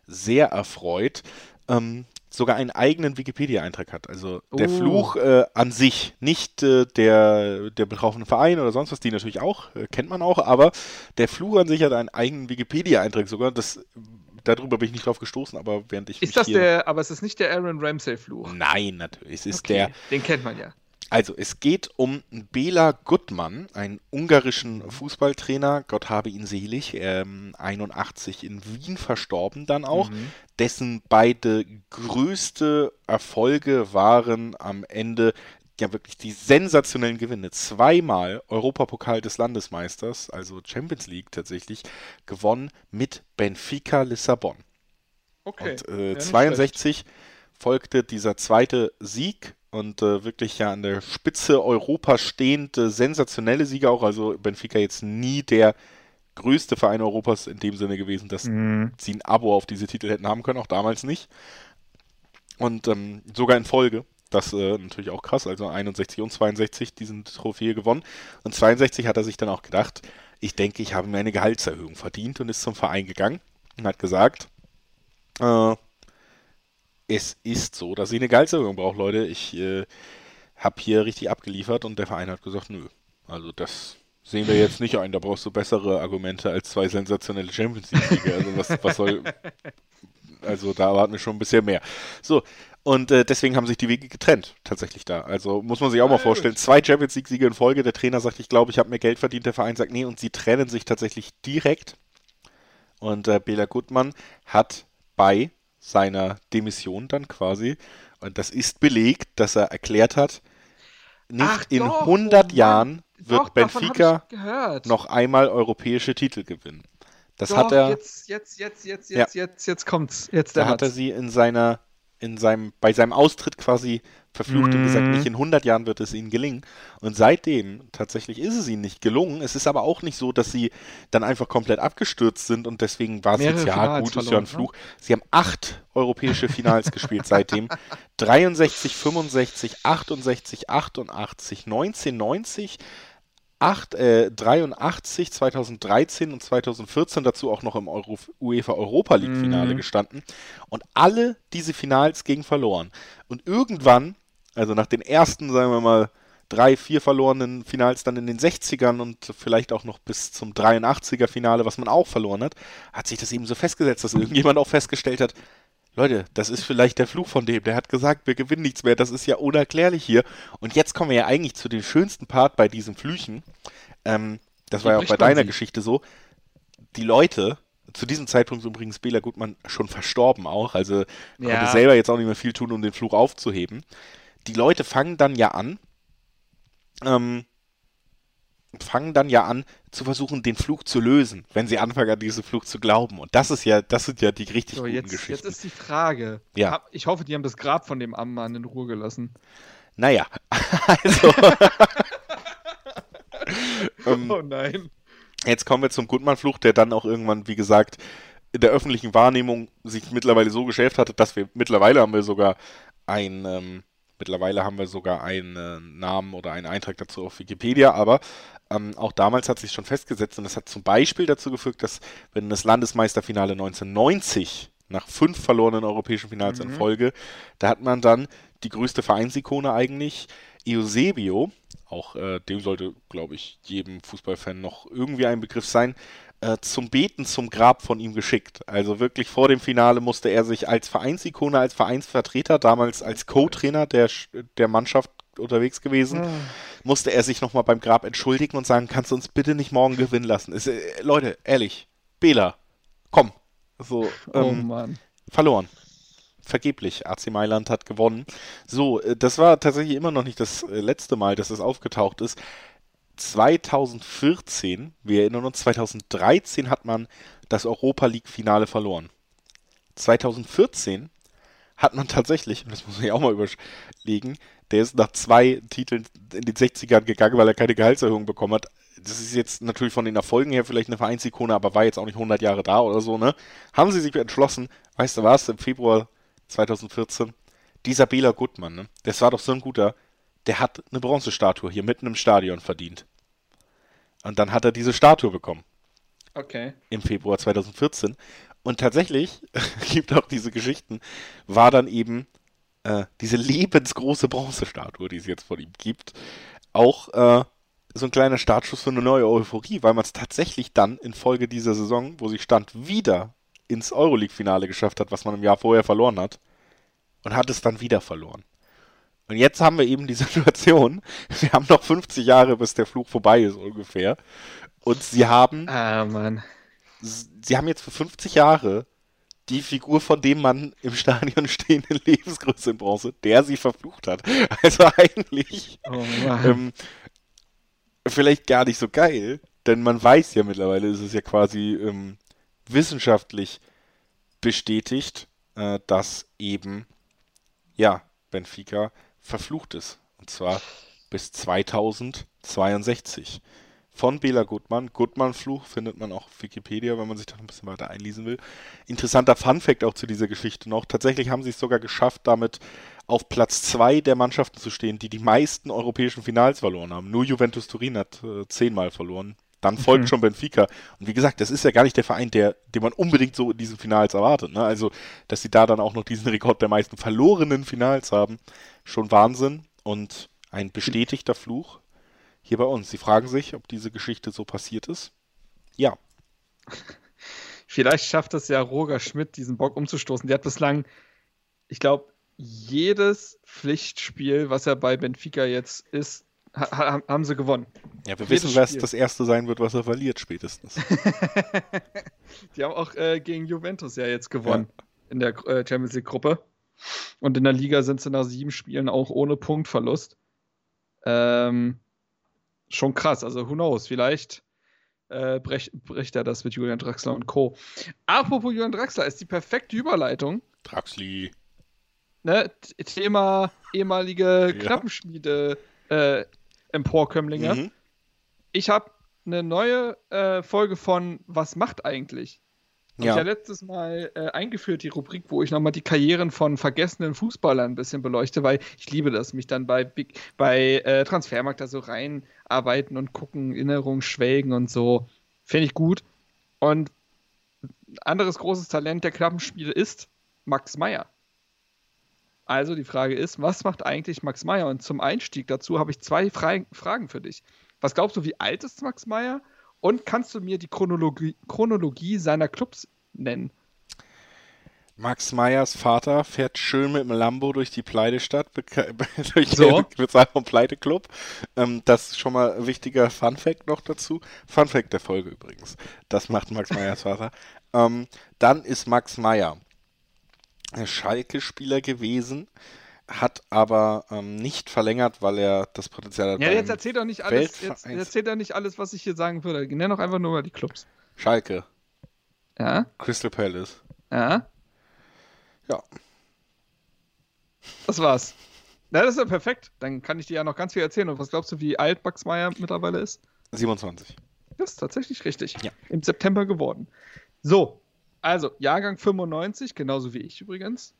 sehr erfreut, ähm, sogar einen eigenen Wikipedia-Eintrag hat. Also der Oh. Fluch äh, an sich, nicht äh, der, der betroffene Verein oder sonst was, die natürlich auch, äh, kennt man auch, aber der Fluch an sich hat einen eigenen Wikipedia-Eintrag sogar. Das, darüber bin ich nicht drauf gestoßen, aber während ich mich Ist das der, aber es ist nicht der Aaron Ramsey-Fluch. Nein, natürlich. Es ist Okay, der Den kennt man ja. Also, es geht um Bela Gutmann, einen ungarischen Fußballtrainer, Gott habe ihn selig, ähm, 81 in Wien verstorben dann auch, Mhm. dessen beide größte Erfolge waren am Ende ja wirklich die sensationellen Gewinne. Zweimal Europapokal des Landesmeisters, also Champions League tatsächlich, gewonnen mit Benfica Lissabon. Okay. Und äh, Ja, nicht 62 folgte dieser zweite Sieg und äh, wirklich ja an der Spitze Europas stehende sensationelle Sieger auch. Also Benfica jetzt nie der größte Verein Europas in dem Sinne gewesen, dass Mhm. sie ein Abo auf diese Titel hätten haben können, auch damals nicht. Und ähm, sogar in Folge. Das äh, natürlich auch krass. Also 61 und 62 diesen Trophäe gewonnen. Und 62 hat er sich dann auch gedacht, ich denke, ich habe mir eine Gehaltserhöhung verdient und ist zum Verein gegangen und hat gesagt, äh, es ist so, dass ich eine Gehaltserhöhung brauche, Leute. Ich äh, habe hier richtig abgeliefert und der Verein hat gesagt, nö. Also das sehen wir jetzt nicht ein. Da brauchst du bessere Argumente als zwei sensationelle Champions League-Siege. Also was, was soll... Also da erwarten wir schon ein bisschen mehr. So, und äh, deswegen haben sich die Wege getrennt, tatsächlich da. Also muss man sich auch mal vorstellen. Zwei Champions League-Siege in Folge. Der Trainer sagt, ich glaube, ich habe mehr Geld verdient. Der Verein sagt, nee, und sie trennen sich tatsächlich direkt. Und äh, Bela Gutmann hat bei seiner Demission dann quasi, und das ist belegt, dass er erklärt hat, nicht Ach in doch, 100 oh. Jahren wird Doch, Benfica noch einmal europäische Titel gewinnen. Das Doch, hat er, Jetzt, jetzt, jetzt, jetzt, Ja. jetzt, jetzt, jetzt kommt's. Jetzt der da hat er sie in seiner, in seinem, bei seinem Austritt quasi verflucht und gesagt, Mhm. nicht in 100 Jahren wird es ihnen gelingen. Und seitdem tatsächlich ist es ihnen nicht gelungen. Es ist aber auch nicht so, dass sie dann einfach komplett abgestürzt sind und deswegen war es jetzt, ja gut, ist ja ein Fluch. Sie haben acht europäische Finals gespielt seitdem. 63, 65, 68, 88, 1990, 8, äh, 83, 2013 und 2014 dazu auch noch im Euro, UEFA Europa League Finale Mhm. gestanden und alle diese Finals gegen verloren. Und irgendwann, also nach den ersten, sagen wir mal, drei, vier verlorenen Finals dann in den 60ern und vielleicht auch noch bis zum 83er Finale, was man auch verloren hat, hat sich das eben so festgesetzt, dass irgendjemand auch festgestellt hat, Leute, das ist vielleicht der Fluch von dem. Der hat gesagt, wir gewinnen nichts mehr. Das ist ja unerklärlich hier. Und jetzt kommen wir ja eigentlich zu dem schönsten Part bei diesen Flüchen. Ähm, das Wie war ja auch bei deiner sie? Geschichte so. Die Leute, zu diesem Zeitpunkt ist übrigens Bela Gutmann schon verstorben auch, also konnte Ja. selber jetzt auch nicht mehr viel tun, um den Fluch aufzuheben. Die Leute fangen dann ja an, ähm, fangen dann ja an zu versuchen, den Fluch zu lösen, wenn sie anfangen an diesen Fluch zu glauben. Und das ist ja, das sind ja die richtig So, guten jetzt, Geschichten. jetzt ist die Frage. Ja. Ich hoffe, die haben das Grab von dem armen Mann in Ruhe gelassen. Naja, also. ähm, Oh nein. jetzt kommen wir zum Gutmann-Fluch, der dann auch irgendwann, wie gesagt, in der öffentlichen Wahrnehmung sich mittlerweile so geschäft hatte, dass wir mittlerweile haben wir sogar ein, ähm, mittlerweile haben wir sogar einen äh, Namen oder einen Eintrag dazu auf Wikipedia, aber ähm, auch damals hat sich schon festgesetzt und das hat zum Beispiel dazu geführt, dass wenn das Landesmeisterfinale 1990 nach fünf verlorenen europäischen Finals in Mhm. Folge, da hat man dann die größte Vereinsikone eigentlich, Eusebio, auch äh, dem sollte, glaube ich, jedem Fußballfan noch irgendwie ein Begriff sein, äh, zum Beten zum Grab von ihm geschickt. Also wirklich vor dem Finale musste er sich als Vereinsikone, als Vereinsvertreter, damals als Co-Trainer der, der Mannschaft unterwegs gewesen, musste er sich nochmal beim Grab entschuldigen und sagen, kannst du uns bitte nicht morgen gewinnen lassen? Ist, äh, Leute, ehrlich, Bela, komm. So, Oh ähm, Mann. verloren. Vergeblich. AC Mailand hat gewonnen. So, äh, das war tatsächlich immer noch nicht das äh, letzte Mal, dass es aufgetaucht ist. 2014, wir erinnern uns, 2013 hat man das Europa League Finale verloren. 2014 hat man tatsächlich, das muss ja auch mal überlegen, der ist nach zwei Titeln in den 60ern gegangen, weil er keine Gehaltserhöhung bekommen hat. Das ist jetzt natürlich von den Erfolgen her vielleicht eine Vereinsikone, aber war jetzt auch nicht 100 Jahre da oder so, ne? Haben sie sich entschlossen, weißt du was, im Februar 2014, dieser Bela Gutmann, ne? Das war doch so ein guter, der hat eine Bronzestatue hier mitten im Stadion verdient. Und dann hat er diese Statue bekommen Okay. im Februar 2014. Und tatsächlich gibt auch diese Geschichten, war dann eben äh, diese lebensgroße Bronzestatue, die es jetzt von ihm gibt, auch äh, so ein kleiner Startschuss für eine neue Euphorie, weil man es tatsächlich dann in Folge dieser Saison, wo sie stand, wieder ins Euroleague-Finale geschafft hat, was man im Jahr vorher verloren hat. Und hat es dann wieder verloren. Und jetzt haben wir eben die Situation, wir haben noch 50 Jahre, bis der Fluch vorbei ist ungefähr. Und sie haben Ah, Mann. sie haben jetzt für 50 Jahre die Figur von dem Mann im Stadion stehen in Lebensgröße in Bronze, der sie verflucht hat. Also eigentlich Oh Mann. ähm, vielleicht gar nicht so geil, denn man weiß ja mittlerweile, ist es ja quasi ähm, wissenschaftlich bestätigt, äh, dass eben, ja, Benfica verflucht ist. Und zwar bis 2062. Von Bela Gutmann. Gutmann-Fluch findet man auch auf Wikipedia, wenn man sich da ein bisschen weiter einlesen will. Interessanter Fun-Fact auch zu dieser Geschichte noch. Tatsächlich haben sie es sogar geschafft, damit auf Platz zwei der Mannschaften zu stehen, die die meisten europäischen Finals verloren haben. Nur Juventus Turin hat äh, zehnmal verloren. Dann folgt Mhm. schon Benfica. Und wie gesagt, das ist ja gar nicht der Verein, der, den man unbedingt so in diesen Finals erwartet. Ne? Also, dass sie da dann auch noch diesen Rekord der meisten verlorenen Finals haben, schon Wahnsinn und ein bestätigter Fluch hier bei uns. Sie fragen sich, ob diese Geschichte so passiert ist. Ja, Vielleicht schafft es ja Roger Schmidt, diesen Bock umzustoßen. Der hat bislang, ich glaube, jedes Pflichtspiel, was er bei Benfica jetzt ist, ha ha haben sie gewonnen. ja wir Jedes wissen, was Spiel. das erste sein wird, was er verliert spätestens. Die haben auch äh, gegen Juventus ja jetzt gewonnen in der äh, Champions League Gruppe. Und in der Liga sind sie nach sieben Spielen auch ohne Punktverlust. Ähm, schon krass. Also, who knows? Vielleicht äh, brech, bricht er das mit Julian Draxler und Co. Apropos Julian Draxler, ist die perfekte Überleitung. Draxli. Ne? Thema ehemalige Ja. Knappenschmiede äh, Emporkömmlinge. Mhm. Ich habe eine neue äh, Folge von Was macht eigentlich? Hab Ja. Ich ja letztes Mal äh, eingeführt, die Rubrik, wo ich nochmal die Karrieren von vergessenen Fußballern ein bisschen beleuchte, weil ich liebe das, mich dann bei, Big, bei äh, Transfermarkt da so reinarbeiten und gucken, Erinnerungen schwelgen und so. Finde ich gut. Und ein anderes großes Talent der Klappenspiele ist Max Meyer. Also die Frage ist, was macht eigentlich Max Meyer? Und zum Einstieg dazu habe ich zwei Fra Fragen für dich. Was glaubst du, wie alt ist Max Meyer? Und kannst du mir die Chronologie, Chronologie seiner Clubs nennen? Max Meyers Vater fährt schön mit dem Lambo durch die Pleitestadt, durch So. den Bezahlung Pleiteclub. Ähm, das ist schon mal ein wichtiger Fun Fact noch dazu. Fun Fact der Folge übrigens. Das macht Max Meyers Vater. Ähm, dann ist Max Meyer Schalke-Spieler gewesen, hat aber ähm, nicht verlängert, weil er das Potenzial hat. Ja, jetzt erzähl doch nicht alles, jetzt erzähl doch nicht alles, was ich hier sagen würde. Nenn doch einfach nur mal die Clubs. Schalke, Ja, Crystal Palace. ja, Ja, das war's. Na, das ist ja perfekt. Dann kann ich dir ja noch ganz viel erzählen. Und was glaubst du, wie alt Max Meyer mittlerweile ist? 27. Das ist tatsächlich richtig. Ja. Im September geworden. So, also Jahrgang 95, genauso wie ich übrigens.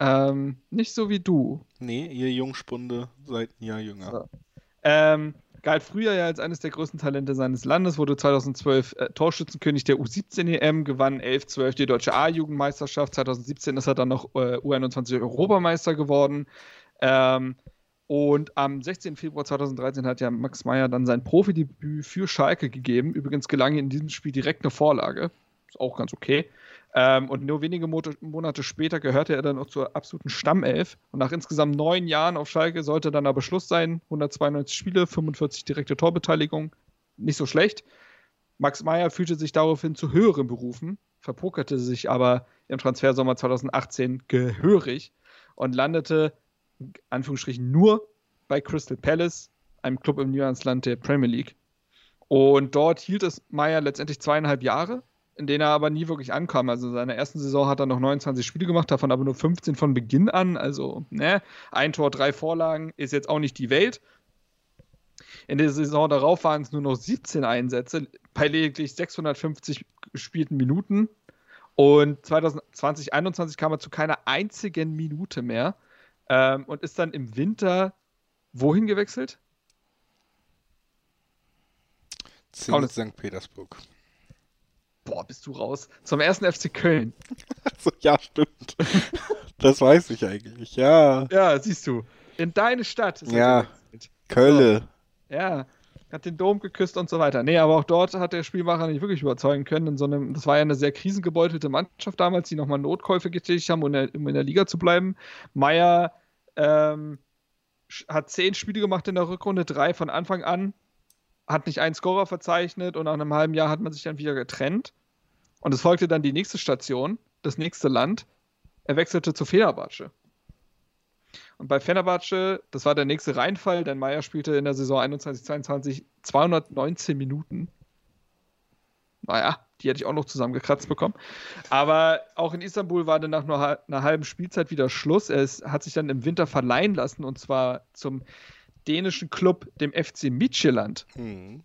Ähm, nicht so wie du. Nee, ihr Jungspunde seid ein Jahr jünger. So. Ähm, galt früher ja als eines der größten Talente seines Landes, wurde 2012 äh, Torschützenkönig der U17-EM, E gewann 11-12 die deutsche A-Jugendmeisterschaft. 2017 ist er dann noch äh, U21-Europameister geworden. Ähm, und am 16. Februar 2013 hat ja Max Meyer dann sein Profidebüt für Schalke gegeben. Übrigens gelang ihm in diesem Spiel direkt eine Vorlage. Ist auch ganz okay. Ähm, und nur wenige Mo Monate später gehörte er dann auch zur absoluten Stammelf. Und nach insgesamt neun Jahren auf Schalke sollte dann aber Schluss sein. 192 Spiele, 45 direkte Torbeteiligung. Nicht so schlecht. Max Meyer fühlte sich daraufhin zu höheren Berufen, verpokerte sich aber im Transfersommer 2018 gehörig und landete, Anführungsstrichen, nur bei Crystal Palace, einem Club im Niemandsland der Premier League. Und dort hielt es Meyer letztendlich zweieinhalb Jahre, in denen er aber nie wirklich ankam. Also in seiner ersten Saison hat er noch 29 Spiele gemacht, davon aber nur 15 von Beginn an. Also, ne, ein Tor, drei Vorlagen ist jetzt auch nicht die Welt. In der Saison darauf waren es nur noch 17 Einsätze bei lediglich 650 gespielten Minuten. Und 2020, 2021 kam er zu keiner einzigen Minute mehr ähm, und ist dann im Winter wohin gewechselt? St. Petersburg. Boah, bist du raus. Zum ersten FC Köln. So, ja, stimmt. das weiß ich eigentlich. Ja. Ja, siehst du. In deine Stadt. ist Ja. Kölle. Ja, hat den Dom geküsst und so weiter. Nee, aber auch dort hat der Spielmacher nicht wirklich überzeugen können. In so einem, das war ja eine sehr krisengebeutelte Mannschaft damals, die nochmal Notkäufe getätigt haben, um in der, Liga zu bleiben. Meier ähm, hat zehn Spiele gemacht in der Rückrunde, drei von Anfang an, hat nicht einen Scorer verzeichnet und nach einem halben Jahr hat man sich dann wieder getrennt. Und es folgte dann die nächste Station, das nächste Land. Er wechselte zu Fenerbahce. Und bei Fenerbahce, das war der nächste Reinfall, denn Meier spielte in der Saison 21-22 219 Minuten. Naja, die hätte ich auch noch zusammengekratzt bekommen. Aber auch in Istanbul war dann nach nur einer halben Spielzeit wieder Schluss. Er ist, hat sich dann im Winter verleihen lassen und zwar zum dänischen Club, dem FC Midtjylland. Hm.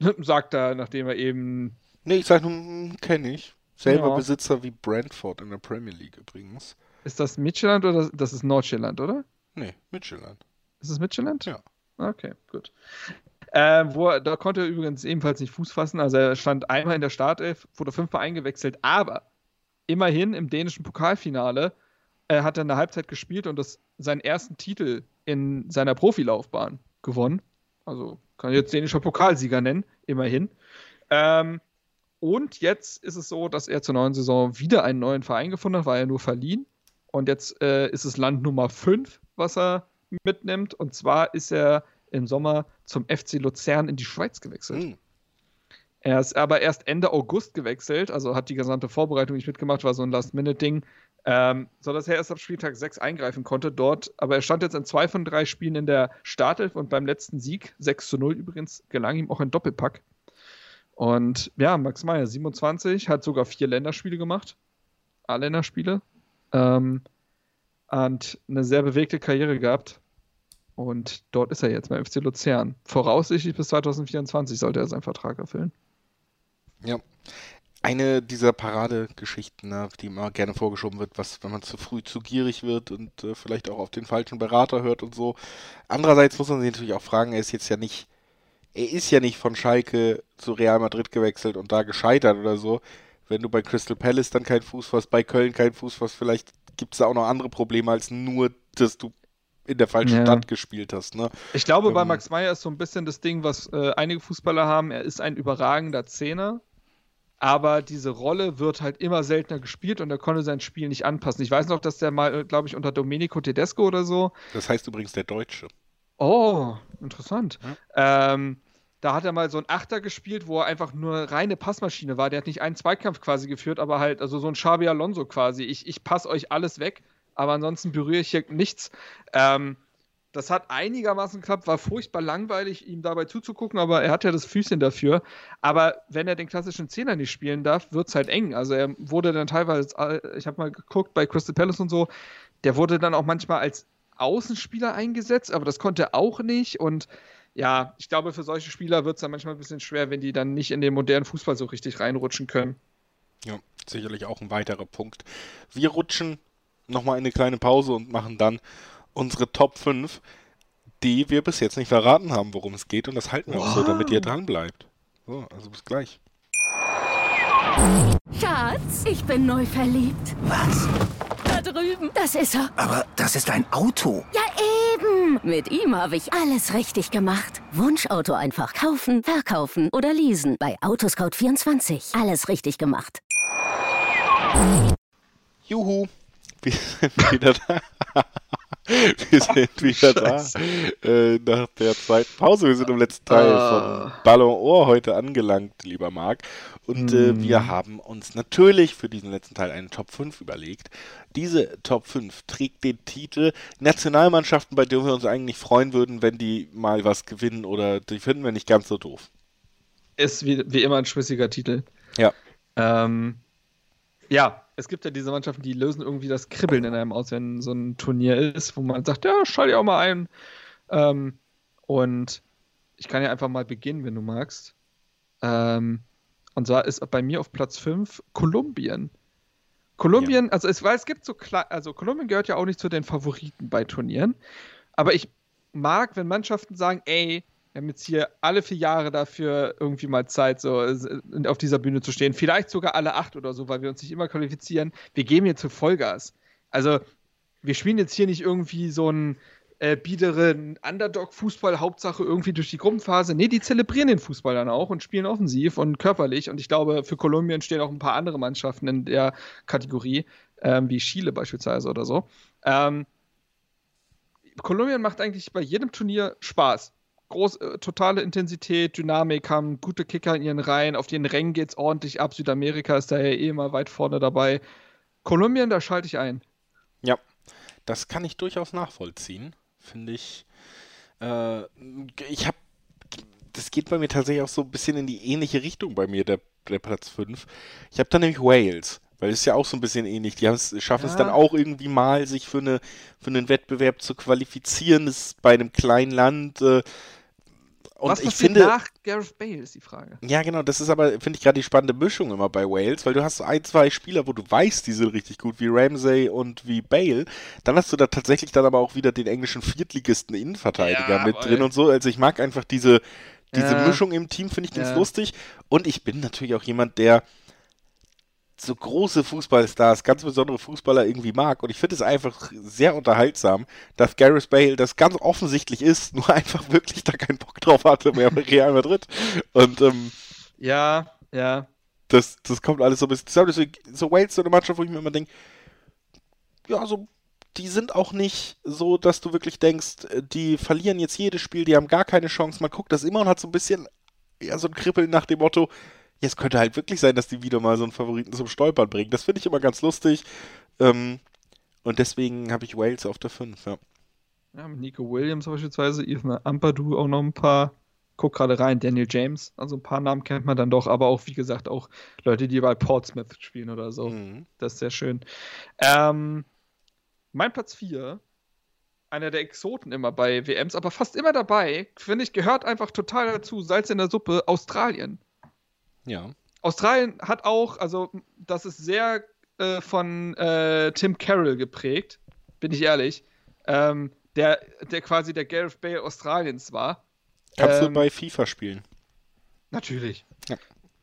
Sagt er, nachdem er eben. Nee, ich sag nur, kenne ich. Selber Ja. Besitzer wie Brentford in der Premier League übrigens. Ist das Midtjylland oder das, ist Nordjylland, oder? Nee, Midtjylland. Ist es Midtjylland? Ja. Okay, gut. Ähm, wo er, da konnte er übrigens ebenfalls nicht Fuß fassen. Also er stand einmal in der Startelf, wurde fünfmal eingewechselt, aber immerhin im dänischen Pokalfinale äh, hat er eine Halbzeit gespielt und das, seinen ersten Titel in seiner Profilaufbahn gewonnen. Also kann ich jetzt dänischer Pokalsieger nennen, immerhin. Ähm, und jetzt ist es so, dass er zur neuen Saison wieder einen neuen Verein gefunden hat, war er nur verliehen. Und jetzt äh, ist es Land Nummer 5, was er mitnimmt. Und zwar ist er im Sommer zum FC Luzern in die Schweiz gewechselt. Hm. Er ist aber erst Ende August gewechselt, also hat die gesamte Vorbereitung nicht mitgemacht, war so ein Last-Minute-Ding, ähm, sodass er erst ab Spieltag 6 eingreifen konnte dort. Aber er stand jetzt in zwei von drei Spielen in der Startelf und beim letzten Sieg, 6 zu 0 übrigens, gelang ihm auch ein Doppelpack. Und ja, Max Meyer, 27, hat sogar vier Länderspiele gemacht. A-Länderspiele. Ähm, und eine sehr bewegte Karriere gehabt. Und dort ist er jetzt beim FC Luzern. Voraussichtlich bis 2024 sollte er seinen Vertrag erfüllen. Ja. Eine dieser Paradegeschichten, ne, die immer gerne vorgeschoben wird, was, wenn man zu früh zu gierig wird und äh, vielleicht auch auf den falschen Berater hört und so. Andererseits muss man sich natürlich auch fragen, er ist jetzt ja nicht, er ist ja nicht von Schalke zu Real Madrid gewechselt und da gescheitert oder so. Wenn du bei Crystal Palace dann keinen Fuß fasst, bei Köln keinen Fuß fasst, vielleicht gibt es da auch noch andere Probleme als nur, dass du in der falschen Ja. Stadt gespielt hast. Ne? Ich glaube, bei Ähm, Max Meyer ist so ein bisschen das Ding, was äh, einige Fußballer haben. Er ist ein überragender Zehner, aber diese Rolle wird halt immer seltener gespielt und er konnte sein Spiel nicht anpassen. Ich weiß noch, dass der mal, glaube ich, unter Domenico Tedesco oder so. Das heißt übrigens der Deutsche. Oh, interessant. Ähm, da hat er mal so ein Achter gespielt, wo er einfach nur reine Passmaschine war. Der hat nicht einen Zweikampf quasi geführt, aber halt, also so ein Xabi Alonso quasi. Ich, ich passe euch alles weg, aber ansonsten berühre ich hier nichts. Ähm, das hat einigermaßen geklappt, war furchtbar langweilig, ihm dabei zuzugucken, aber er hat ja das Füßchen dafür. Aber wenn er den klassischen Zehner nicht spielen darf, wird es halt eng. Also er wurde dann teilweise, äh, ich habe mal geguckt bei Crystal Palace und so, der wurde dann auch manchmal als Außenspieler eingesetzt, aber das konnte er auch nicht. Und ja, ich glaube, für solche Spieler wird es dann manchmal ein bisschen schwer, wenn die dann nicht in den modernen Fußball so richtig reinrutschen können. Ja, sicherlich auch ein weiterer Punkt. Wir rutschen nochmal in eine kleine Pause und machen dann unsere Top 5, die wir bis jetzt nicht verraten haben, worum es geht. Und das halten wir auch so, damit ihr dran bleibt. So, also bis gleich. Schatz, ich bin neu verliebt. Was? Da drüben. Das ist er. Aber das ist ein Auto. Ja, eben. Mit ihm habe ich alles richtig gemacht. Wunschauto einfach kaufen, verkaufen oder leasen. Bei Autoscout24. Alles richtig gemacht. Juhu, wir sind wieder da. wir sind wieder da. Äh, nach der zweiten Pause. Wir sind im letzten Teil Ah. von Ballon Ohr heute angelangt, lieber Marc. Und äh, Hm. wir haben uns natürlich für diesen letzten Teil einen Top 5 überlegt. Diese Top 5 trägt den Titel Nationalmannschaften, bei denen wir uns eigentlich freuen würden, wenn die mal was gewinnen oder die finden wir nicht ganz so doof. Ist wie, wie immer ein schmissiger Titel. Ja. Ähm, ja, es gibt ja diese Mannschaften, die lösen irgendwie das Kribbeln in einem aus, wenn so ein Turnier ist, wo man sagt, ja, schall dich auch mal ein. Ähm, und ich kann ja einfach mal beginnen, wenn du magst. Ähm, und zwar ist bei mir auf Platz 5 Kolumbien. Kolumbien, also es, weil es gibt so klar, also Kolumbien gehört ja auch nicht zu den Favoriten bei Turnieren. Aber ich mag, wenn Mannschaften sagen, ey, wir haben jetzt hier alle vier Jahre dafür irgendwie mal Zeit, so äh, auf dieser Bühne zu stehen. Vielleicht sogar alle acht oder so, weil wir uns nicht immer qualifizieren. Wir geben jetzt zu Vollgas. Also, wir spielen jetzt hier nicht irgendwie so einen äh, biederen Underdog-Fußball, Hauptsache irgendwie durch die Gruppenphase. Nee, die zelebrieren den Fußball dann auch und spielen offensiv und körperlich. Und ich glaube, für Kolumbien stehen auch ein paar andere Mannschaften in der Kategorie, ähm, wie Chile beispielsweise oder so. Ähm, Kolumbien macht eigentlich bei jedem Turnier Spaß. Groß, äh, totale Intensität, Dynamik, haben gute Kicker in ihren Reihen, auf den Rängen geht es ordentlich ab. Südamerika ist da ja eh immer weit vorne dabei. Kolumbien, da schalte ich ein. Ja, das kann ich durchaus nachvollziehen, finde ich. Äh, ich habe, das geht bei mir tatsächlich auch so ein bisschen in die ähnliche Richtung bei mir, der, der Platz 5. Ich habe da nämlich Wales, weil es ist ja auch so ein bisschen ähnlich. Die schaffen es Ja. dann auch irgendwie mal, sich für, eine, für einen Wettbewerb zu qualifizieren. Das ist bei einem kleinen Land. Äh, und Was ich finde, nach Gareth Bale, ist die Frage. ja, genau, das ist aber, finde ich, gerade die spannende Mischung immer bei Wales, weil du hast so ein, zwei Spieler, wo du weißt, die sind richtig gut, wie Ramsey und wie Bale. Dann hast du da tatsächlich dann aber auch wieder den englischen Viertligisten Innenverteidiger Ja, mit aber drin und so. Also ich mag einfach diese, diese Ja. Mischung im Team, finde ich ganz Ja. lustig. Und ich bin natürlich auch jemand, der so große Fußballstars, ganz besondere Fußballer irgendwie mag. Und ich finde es einfach sehr unterhaltsam, dass Gareth Bale das ganz offensichtlich ist, nur einfach wirklich da keinen Bock drauf hatte mehr bei Real Madrid. Und ähm, Ja, ja. das, das kommt alles so ein bisschen zusammen. Deswegen, so Wales, so eine Mannschaft, wo ich mir immer denke, ja, so, die sind auch nicht so, dass du wirklich denkst, äh, die verlieren jetzt jedes Spiel, die haben gar keine Chance. Man guckt das immer und hat so ein bisschen, ja, so ein Kribbeln nach dem Motto, es könnte halt wirklich sein, dass die wieder mal so einen Favoriten zum Stolpern bringen. Das finde ich immer ganz lustig. Ähm, und deswegen habe ich Wales auf der 5, ja. Ja, mit Nico Williams beispielsweise, Ethan Ampadu auch noch ein paar. Guck gerade rein, Daniel James, also ein paar Namen kennt man dann doch, aber auch, wie gesagt, auch Leute, die bei Portsmouth spielen oder so. Mhm. Das ist sehr schön. Ähm, mein Platz 4, einer der Exoten immer bei WMs, aber fast immer dabei, finde ich, gehört einfach total dazu. Salz in der Suppe, Australien. Ja. Australien hat auch, also das ist sehr äh, von äh, Tim Carroll geprägt, bin ich ehrlich. Ähm, der, der quasi der Gareth Bale Australiens war. Kannst ähm, du bei FIFA spielen? Natürlich. Ja.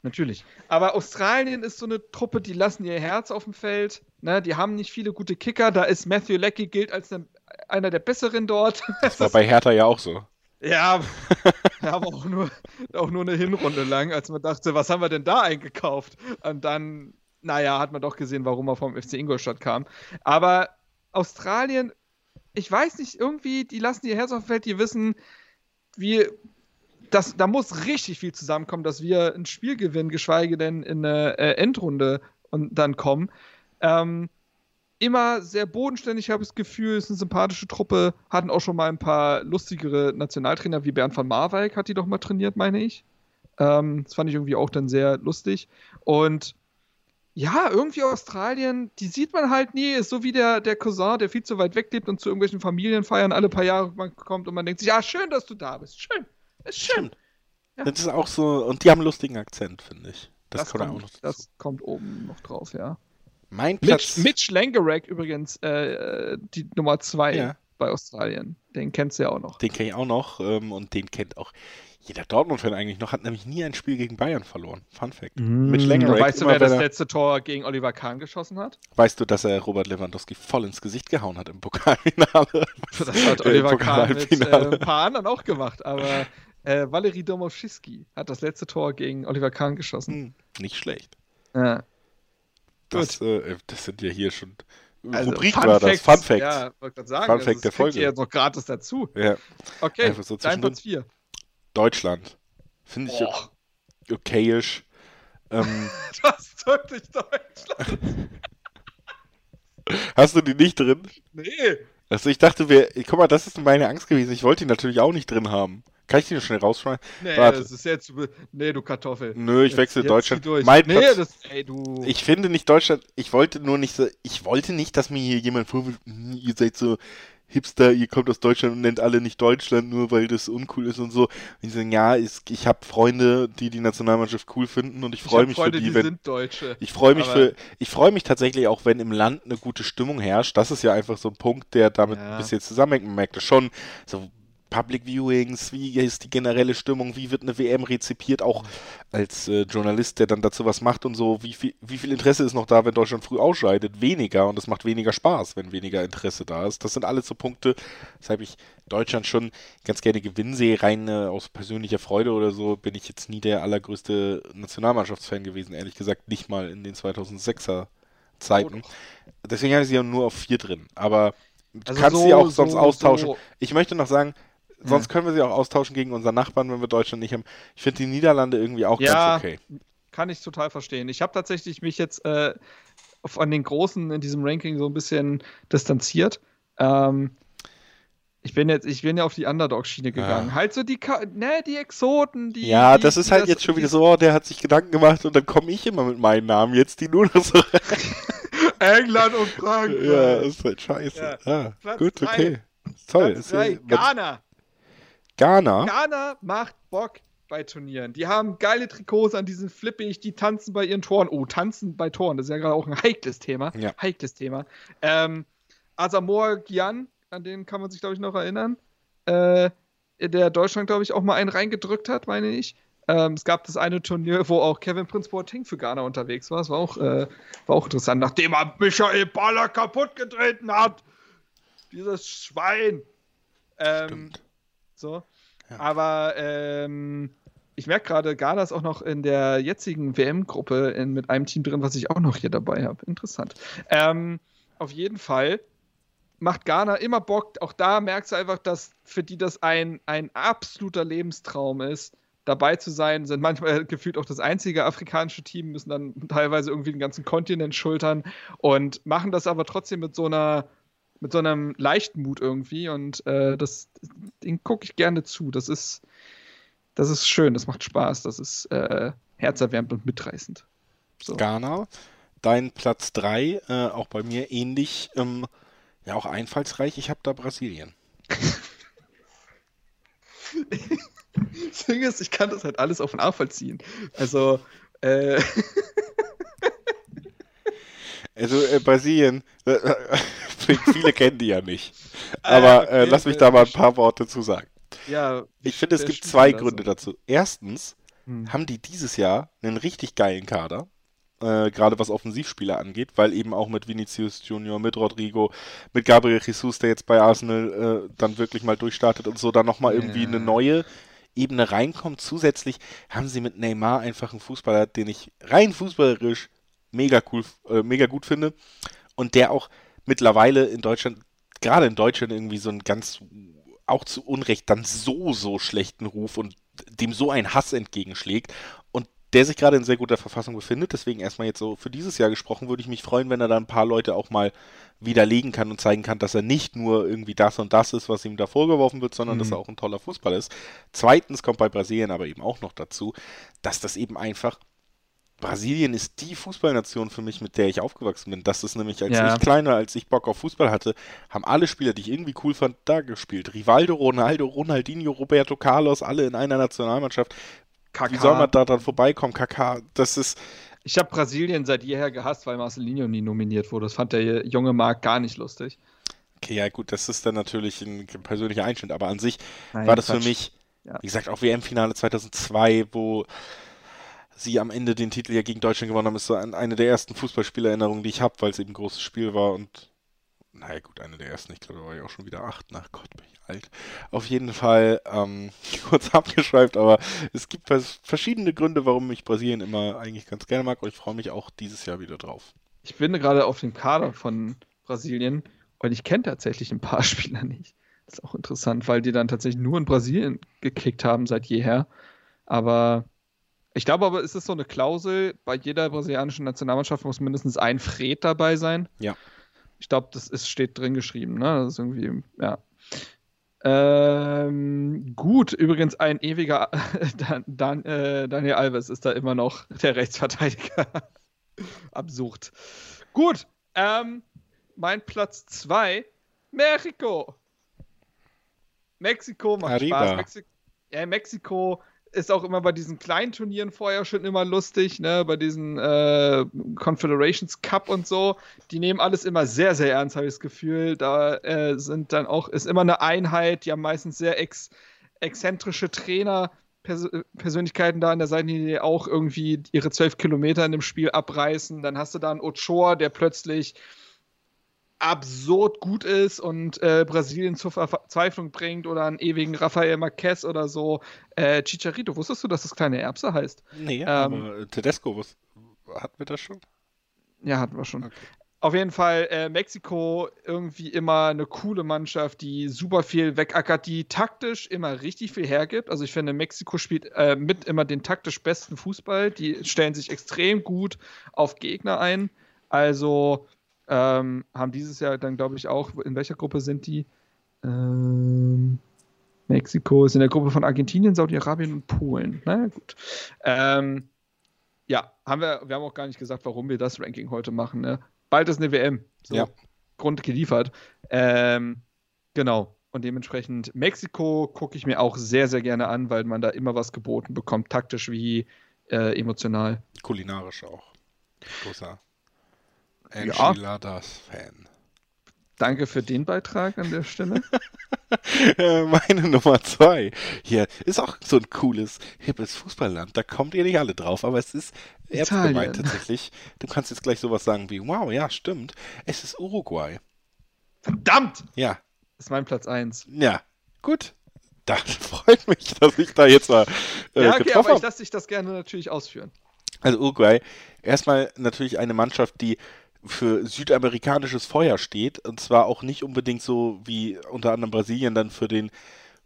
Natürlich. Aber Australien ist so eine Truppe, die lassen ihr Herz auf dem Feld. Ne? Die haben nicht viele gute Kicker. Da ist Matthew Leckie gilt als ne, einer der besseren dort. Das war bei Hertha ja auch so. Ja, aber auch nur, auch nur eine Hinrunde lang, als man dachte, was haben wir denn da eingekauft? Und dann, naja, hat man doch gesehen, warum er vom FC Ingolstadt kam. Aber Australien, ich weiß nicht, irgendwie, die lassen ihr Herz auf dem Feld, die wissen, wie, das, da muss richtig viel zusammenkommen, dass wir ein Spiel gewinnen, geschweige denn in eine äh, Endrunde und dann kommen. Ähm, immer sehr bodenständig, habe ich das Gefühl, ist eine sympathische Truppe, hatten auch schon mal ein paar lustigere Nationaltrainer, wie Bernd van Marwijk hat die doch mal trainiert, meine ich. Ähm, das fand ich irgendwie auch dann sehr lustig. Und ja, irgendwie Australien, die sieht man halt nie, ist so wie der, der Cousin, der viel zu weit weg lebt und zu irgendwelchen Familienfeiern alle paar Jahre kommt und man denkt sich, ja, schön, dass du da bist, schön, ist schön. Ja. Das ist auch so, und die haben einen lustigen Akzent, finde ich. Das, das, kommt, kommt, auch noch das kommt oben noch drauf, ja. Mein Platz. Mitch, Mitch Langerack übrigens, äh, die Nummer zwei ja. bei Australien. Den kennst du ja auch noch. Den kenne ich auch noch ähm, und den kennt auch jeder Dortmund-Fan eigentlich noch. Hat nämlich nie ein Spiel gegen Bayern verloren. Fun Fact. Mm. Mitch Langerack. Weißt du, wer das letzte Tor gegen Oliver Kahn geschossen hat? Weißt du, dass er Robert Lewandowski voll ins Gesicht gehauen hat im Pokalfinale? Das hat Oliver Kahn mit äh, ein paar anderen auch gemacht, aber äh, Valery Domowski hat das letzte Tor gegen Oliver Kahn geschossen. Hm, nicht schlecht. Ja. Das, äh, das, sind ja hier schon. Also Rubrik Fun war Facts, das. Fun Fact. Ja, wollte sagen. Fun das Fact der Folge. jetzt noch gratis dazu. Ja. Okay, Einfach so dein Platz 4. Deutschland. Finde ich Oh. okayisch. Ähm, Das ist wirklich Deutschland. hast du die nicht drin? Nee. Also ich dachte, wir, guck mal, das ist meine Angst gewesen. Ich wollte die natürlich auch nicht drin haben. Kann ich die noch schnell rausschneiden? Nee, Warte. das ist jetzt. Nee, du Kartoffel. Nö, ich Jetzt- wechsle jetzt Deutschland. Mein nee, Platz- das. Ey, du. Ich finde nicht Deutschland, ich wollte nur nicht so, ich wollte nicht, dass mir hier jemand vorwirft, "Hm, ihr seid so Hipster, ihr kommt aus Deutschland und nennt alle nicht Deutschland, nur weil das uncool ist und so. Und ich sage, ja, ist, ich habe Freunde, die die Nationalmannschaft cool finden und ich freue mich Freunde, für die, die wenn, sind Deutsche. ich freue mich für, ich freue mich tatsächlich auch, wenn im Land eine gute Stimmung herrscht. Das ist ja einfach so ein Punkt, der damit Ja. ein bisschen zusammenhängt. Man merkt das schon, so Public Viewings, wie ist die generelle Stimmung, wie wird eine WM rezipiert, auch als äh, Journalist, der dann dazu was macht und so, wie viel, wie viel Interesse ist noch da, wenn Deutschland früh ausscheidet? Weniger und es macht weniger Spaß, wenn weniger Interesse da ist. Das sind alles so Punkte, weshalb ich Deutschland schon ganz gerne gewinnen sehe, rein äh, aus persönlicher Freude oder so, bin ich jetzt nie der allergrößte Nationalmannschaftsfan gewesen, ehrlich gesagt, nicht mal in den 2006er Zeiten. Deswegen habe ich sie ja nur auf vier drin, aber du Also kannst so- sie auch sonst so- austauschen. so- Ich möchte noch sagen, sonst können wir sie auch austauschen gegen unseren Nachbarn, wenn wir Deutschland nicht haben. Ich finde die Niederlande irgendwie auch Ja. ganz okay. Kann ich total verstehen. Ich habe tatsächlich mich jetzt äh, von den Großen in diesem Ranking so ein bisschen distanziert. Ähm, ich bin jetzt, ich bin ja auf die Underdog-Schiene gegangen. Ja. halt so die, Ka ne, die Exoten, die. Ja, die, das ist halt jetzt schon wieder so, oh, der hat sich Gedanken gemacht und dann komme ich immer mit meinen Namen jetzt, die nur noch so. England und Frankreich. ja, ist halt scheiße. Ja. Platz gut, drei. okay. Toll. Platz drei, Ghana. Ghana. Ghana macht Bock bei Turnieren. Die haben geile Trikots an diesen flippig, die tanzen bei ihren Toren. Oh, tanzen bei Toren, das ist ja gerade auch ein heikles Thema. Ja. Heikles Thema. Ähm, Asamoah Gyan, an den kann man sich, glaube ich, noch erinnern. Äh, der Deutschland, glaube ich, auch mal einen reingedrückt hat, meine ich. Ähm, es gab das eine Turnier, wo auch Kevin Prince Boateng für Ghana unterwegs war. Das war auch, äh, war auch interessant, nachdem er Michael Baller kaputt getreten hat. Dieses Schwein. Ähm, Stimmt. So. Ja. Aber ähm, ich merke gerade, Ghana ist auch noch in der jetzigen WM-Gruppe mit einem Team drin, was ich auch noch hier dabei habe. Interessant. Ähm, auf jeden Fall macht Ghana immer Bock. Auch da merkst du einfach, dass für die das ein, ein absoluter Lebenstraum ist, dabei zu sein. Sind manchmal gefühlt auch das einzige afrikanische Team, müssen dann teilweise irgendwie den ganzen Kontinent schultern und machen das aber trotzdem mit so einer mit so einem leichten Mut irgendwie und äh, das den gucke ich gerne zu. Das ist das ist schön, das macht Spaß, das ist äh, herzerwärmend und mitreißend. So. Ghana. Dein Platz 3, äh, auch bei mir ähnlich, ähm, ja auch einfallsreich. Ich habe da Brasilien. Das Ding ist, ich kann das halt alles auf nachvollziehen. Also, Äh, Also äh, Brasilien, äh, viele kennen die ja nicht. Aber okay, äh, lass mich da mal ein paar Worte zu sagen. ja, Ich finde, es gibt zwei da Gründe dazu. Erstens Hm. haben die dieses Jahr einen richtig geilen Kader. Äh, gerade was Offensivspieler angeht, weil eben auch mit Vinicius Junior, mit Rodrigo, mit Gabriel Jesus, der jetzt bei Arsenal äh, dann wirklich mal durchstartet und so dann nochmal irgendwie Ja. eine neue Ebene reinkommt. Zusätzlich haben sie mit Neymar einfach einen Fußballer, den ich rein fußballerisch mega cool, äh, mega gut finde und der auch mittlerweile in Deutschland, gerade in Deutschland irgendwie so einen ganz, auch zu Unrecht dann so, so schlechten Ruf und dem so ein Hass entgegenschlägt und der sich gerade in sehr guter Verfassung befindet. Deswegen erstmal jetzt so für dieses Jahr gesprochen, würde ich mich freuen, wenn er da ein paar Leute auch mal widerlegen kann und zeigen kann, dass er nicht nur irgendwie das und das ist, was ihm da vorgeworfen wird, sondern dass Mhm. er auch ein toller Fußballer ist. Zweitens kommt bei Brasilien aber eben auch noch dazu, dass das eben einfach Brasilien ist die Fußballnation für mich, mit der ich aufgewachsen bin. Das ist nämlich, als Ja. ich kleiner, als ich Bock auf Fußball hatte, haben alle Spieler, die ich irgendwie cool fand, da gespielt. Rivaldo, Ronaldo, Ronaldinho, Roberto Carlos, alle in einer Nationalmannschaft. Kaká. Wie soll man da dran vorbeikommen? Kaká, das ist, Ich habe Brasilien seit jeher gehasst, weil Marcelinho nie nominiert wurde. Das fand der junge Marc gar nicht lustig. okay, ja gut, das ist dann natürlich ein persönlicher Einschnitt, aber an sich Nein, war das Quatsch. für mich, wie gesagt, auch WM-Finale 2002, wo sie am Ende den Titel ja gegen Deutschland gewonnen haben, ist so ein, eine der ersten Fußballspielerinnerungen, die ich habe, weil es eben ein großes Spiel war und naja gut, eine der ersten, ich glaube, da war ich auch schon wieder acht, nach Gott, bin ich alt. Auf jeden Fall ähm, kurz abgeschweift, aber es gibt vers- verschiedene Gründe, warum ich Brasilien immer eigentlich ganz gerne mag und ich freue mich auch dieses Jahr wieder drauf. Ich bin gerade auf dem Kader von Brasilien und ich kenne tatsächlich ein paar Spieler nicht. Das ist auch interessant, weil die dann tatsächlich nur in Brasilien gekickt haben seit jeher. Aber ich glaube aber, ist es so eine Klausel, bei jeder brasilianischen Nationalmannschaft muss mindestens ein Fred dabei sein. Ja. Ich glaube, das ist, steht drin geschrieben, ne? Das ist irgendwie, ja. Ähm, gut, übrigens ein ewiger Dan, Dan, äh, Daniel Alves ist da immer noch der Rechtsverteidiger. Absurd. Gut, ähm, mein Platz 2, Mexiko. Mexiko macht Arriba. Spaß. Mexi ja, Mexiko ist auch immer bei diesen kleinen Turnieren vorher schon immer lustig, ne? Bei diesen äh, Confederations Cup und so. Die nehmen alles immer sehr, sehr ernst, habe ich das Gefühl. Da äh, sind dann auch, ist immer eine Einheit, die haben meistens sehr ex exzentrische Trainer. Pers Persönlichkeiten da an der Seitenlinie die auch irgendwie ihre zwölf Kilometer in dem Spiel abreißen. Dann hast du da einen Ochoa, der plötzlich absurd gut ist und äh, Brasilien zur Verzweiflung bringt oder einen ewigen Rafael Marquez oder so. Äh, Chicharito, wusstest du, dass das kleine Erbse heißt? Nee, Ähm, aber Tedesco, was, hatten wir das schon? Ja, hatten wir schon. Okay. Auf jeden Fall äh, Mexiko irgendwie immer eine coole Mannschaft, die super viel wegackert, die taktisch immer richtig viel hergibt. Also ich finde, Mexiko spielt äh, mit immer den taktisch besten Fußball. Die stellen sich extrem gut auf Gegner ein. Also ähm, haben dieses Jahr dann, glaube ich, auch, in welcher Gruppe sind die? Ähm, Mexiko ist in der Gruppe von Argentinien, Saudi-Arabien und Polen. Na ja, gut. Ähm, ja, haben wir, wir haben auch gar nicht gesagt, warum wir das Ranking heute machen. Ne? Bald ist eine WM. So, Ja. Grund geliefert. Ähm, genau. Und dementsprechend Mexiko gucke ich mir auch sehr, sehr gerne an, weil man da immer was geboten bekommt, taktisch wie äh, emotional. Kulinarisch auch. Großer Ja. Enchiladas-Fan. Danke für den Beitrag an der Stelle. Äh, Meine Nummer zwei. Hier ist auch so ein cooles, hippes Fußballland. Da kommt ihr nicht alle drauf, aber es ist ernst gemeint tatsächlich. Du kannst jetzt gleich sowas sagen wie, wow, ja, stimmt. Es ist Uruguay. Verdammt! Ja, Das ist mein Platz 1. ja, gut. Das freut mich, dass ich da jetzt mal äh, ja, okay, getroffen aber ich lasse dich das gerne natürlich ausführen. Also Uruguay, erstmal natürlich eine Mannschaft, die für südamerikanisches Feuer steht. Und zwar auch nicht unbedingt so wie unter anderem Brasilien dann für den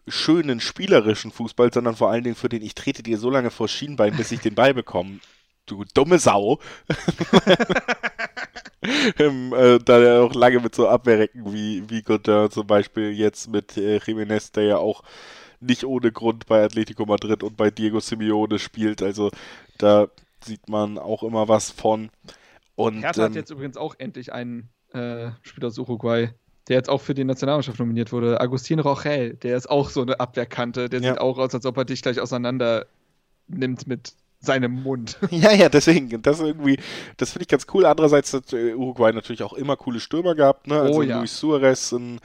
schönen spielerischen Fußball, sondern vor allen Dingen für den ich trete dir so lange vor Schienbein, bis ich den Ball bekomme. Du dumme Sau. ähm, äh, da er auch lange mit so Abwehrrecken wie, wie Godin zum Beispiel jetzt mit äh, Jiménez, der ja auch nicht ohne Grund bei Atletico Madrid und bei Diego Simeone spielt. Also da sieht man auch immer was von. Und Hertha hat ähm, jetzt übrigens auch endlich einen äh, Spieler aus Uruguay, der jetzt auch für die Nationalmannschaft nominiert wurde. Agustin Rochel, der ist auch so eine Abwehrkante. Der Ja. sieht auch aus, als ob er dich gleich auseinander nimmt mit seinem Mund. Ja, ja, deswegen, das irgendwie, das finde ich ganz cool. Andererseits hat äh, Uruguay natürlich auch immer coole Stürmer gehabt, ne? Also Oh ja. Luis Suarez, ein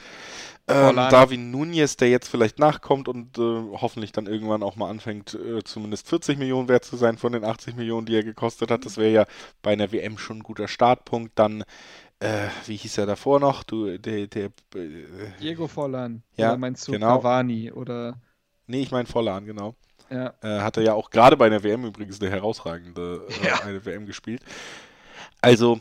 ähm, Forlan. Darwin Nunez, der jetzt vielleicht nachkommt und äh, hoffentlich dann irgendwann auch mal anfängt, äh, zumindest 40 Millionen wert zu sein von den 80 Millionen, die er gekostet hat. Das wäre ja bei einer WM schon ein guter Startpunkt. Dann, äh, wie hieß er davor noch? Du, der, der, äh, Diego Forlan. Ja, Oder meinst du genau. Cavani oder nee, ich meine Vollan, genau. ja. Äh, hatte ja auch gerade bei der WM übrigens eine herausragende äh, Ja. eine WM gespielt. Also,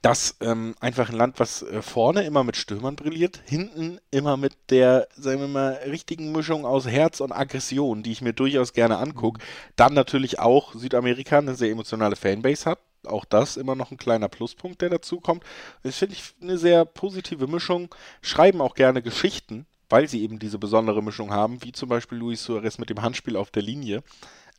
das ähm, einfach ein Land, was äh, vorne immer mit Stürmern brilliert, hinten immer mit der, sagen wir mal, richtigen Mischung aus Herz und Aggression, die ich mir durchaus gerne angucke. Dann natürlich auch Südamerika eine sehr emotionale Fanbase hat. Auch das immer noch ein kleiner Pluspunkt, der dazu kommt. Das finde ich eine sehr positive Mischung. Schreiben auch gerne Geschichten, weil sie eben diese besondere Mischung haben, wie zum Beispiel Luis Suarez mit dem Handspiel auf der Linie.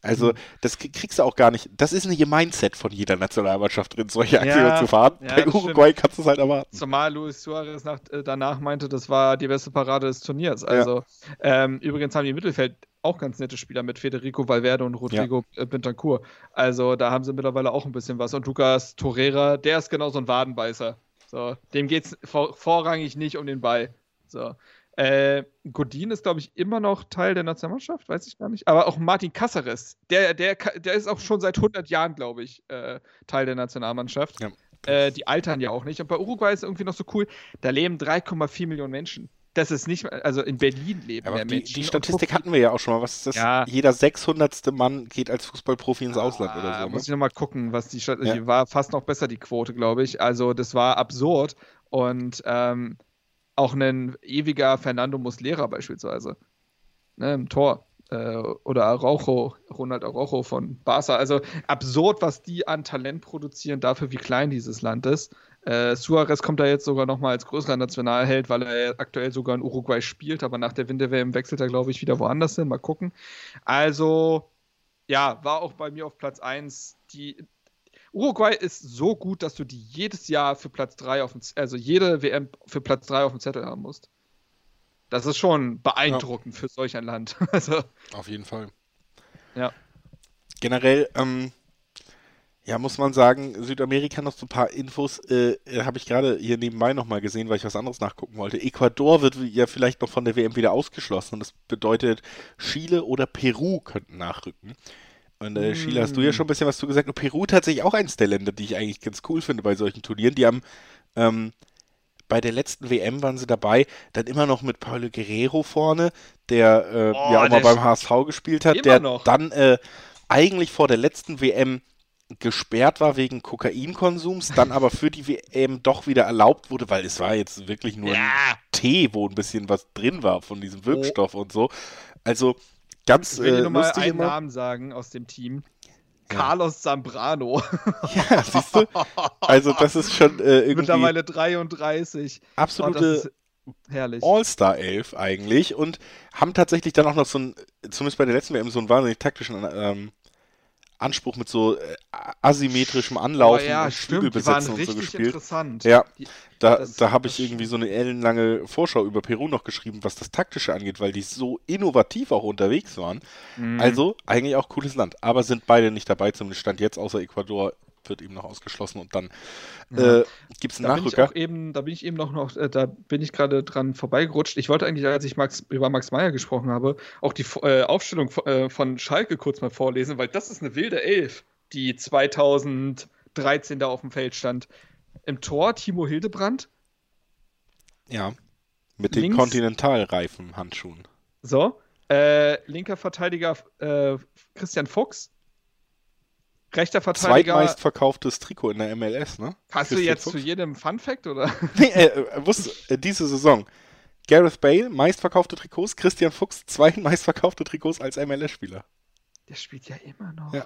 Also, das k- kriegst du auch gar nicht. Das ist nicht Mindset von jeder Nationalmannschaft drin, solche Aktionen Ja, zu fahren. ja, Bei das Uruguay kannst du es halt erwarten. Zumal Luis Suarez nach, äh, danach meinte, das war die beste Parade des Turniers. Also, ähm, übrigens haben die im Mittelfeld auch ganz nette Spieler mit Federico Valverde und Rodrigo äh, Bentancur. Also, da haben sie mittlerweile auch ein bisschen was. Und Lucas Torreira, der ist genau so ein Wadenbeißer. So, dem geht es vor, vorrangig nicht um den Ball. So. Äh, Godin ist, glaube ich, immer noch Teil der Nationalmannschaft, weiß ich gar nicht. Aber auch Martin Cáceres, der, der, der ist auch schon seit 100 Jahren, glaube ich, äh, Teil der Nationalmannschaft. Ja. Äh, die altern ja auch nicht. Und bei Uruguay ist irgendwie noch so cool, da leben 3,4 Millionen Menschen. Das ist nicht, also in Berlin leben Aber mehr die, Menschen. die Statistik hatten wir ja auch schon mal. Was ist das? Ja. Jeder 600. Mann geht als Fußballprofi ins Ausland oder Ah, so. Muss ich Ne? nochmal gucken, was die Stadt. Ja. Die war fast noch besser, die Quote, glaube ich. Also, das war absurd. Und ähm, auch ein ewiger Fernando Muslera beispielsweise. Ne, Im Tor. Äh, oder Araujo, Ronald Araujo von Barca. Also absurd, was die an Talent produzieren, dafür, wie klein dieses Land ist. Äh, Suarez kommt da jetzt sogar nochmal als größerer Nationalheld, weil er aktuell sogar in Uruguay spielt, aber nach der Winterwärme wechselt er, glaube ich, wieder woanders hin. Mal gucken. Also, ja, war auch bei mir auf Platz 1. Die Uruguay ist so gut, dass du die jedes Jahr für Platz 3 auf dem, also jede WM für Platz 3 auf dem Zettel haben musst. Das ist schon beeindruckend für solch ein Land. Also, Auf jeden Fall. Ja. Generell, ähm, ja, muss man sagen, Südamerika noch so ein paar Infos, äh, habe ich gerade hier nebenbei nochmal gesehen, weil ich was anderes nachgucken wollte. Ecuador wird ja vielleicht noch von der WM wieder ausgeschlossen und das bedeutet, Chile oder Peru könnten nachrücken. Und äh, Chile hast du ja schon ein bisschen was zu gesagt. Und Peru tatsächlich auch eins der Länder, die ich eigentlich ganz cool finde bei solchen Turnieren. Die haben ähm, bei der letzten WM waren sie dabei, dann immer noch mit Paulo Guerrero vorne, der äh, Oh, ja auch mal beim HSV gespielt hat, der noch. dann äh, eigentlich vor der letzten WM gesperrt war wegen Kokainkonsums, dann aber für die WM doch wieder erlaubt wurde, weil es war jetzt wirklich nur ein Tee, wo ein bisschen was drin war von diesem Wirkstoff und so. Also ganz ich will äh, nur mal einen immer. Namen sagen aus dem Team. Carlos Zambrano. Ja, siehst du? Also das ist schon äh, irgendwie Mittlerweile 33. Oh, das absolute herrlich. All-Star-Elf eigentlich und haben tatsächlich dann auch noch so ein, zumindest bei der letzten WM, so einen wahnsinnig taktischen ähm, Anspruch mit so äh, asymmetrischem Oh Anlaufen ja, und Flügelbesetzen und so gespielt. interessant. Ja, Die, Da, Das- da habe ich irgendwie so eine ellenlange Vorschau über Peru noch geschrieben, was das Taktische angeht, weil die so innovativ auch unterwegs waren. Mhm. Also eigentlich auch cooles Land. Aber sind beide nicht dabei, zumindest Stand jetzt, außer Ecuador wird eben noch ausgeschlossen und dann Ja. äh, gibt es einen Da bin ich Nachrücker. auch eben, da bin ich eben noch, noch äh, da bin ich gerade dran vorbeigerutscht. Ich wollte eigentlich, als ich Max, über Max Meyer gesprochen habe, auch die äh, Aufstellung von, äh, von Schalke kurz mal vorlesen, weil das ist eine wilde Elf, die 2013 da auf dem Feld stand. Im Tor Timo Hildebrand, Ja. Mit den Links- Kontinentalreifen Handschuhen. so, äh, linker Verteidiger äh, Christian Fuchs, rechter Verteidiger. Zweitmeistverkauftes Trikot in der MLS, ne? Hast du jetzt zu jedem Fun Fact oder? Nee, äh, äh, wusst, äh, diese Saison. Gareth Bale, meistverkaufte Trikots, Christian Fuchs, zwei meistverkaufte Trikots als MLS-Spieler. Der spielt ja immer noch. Ja.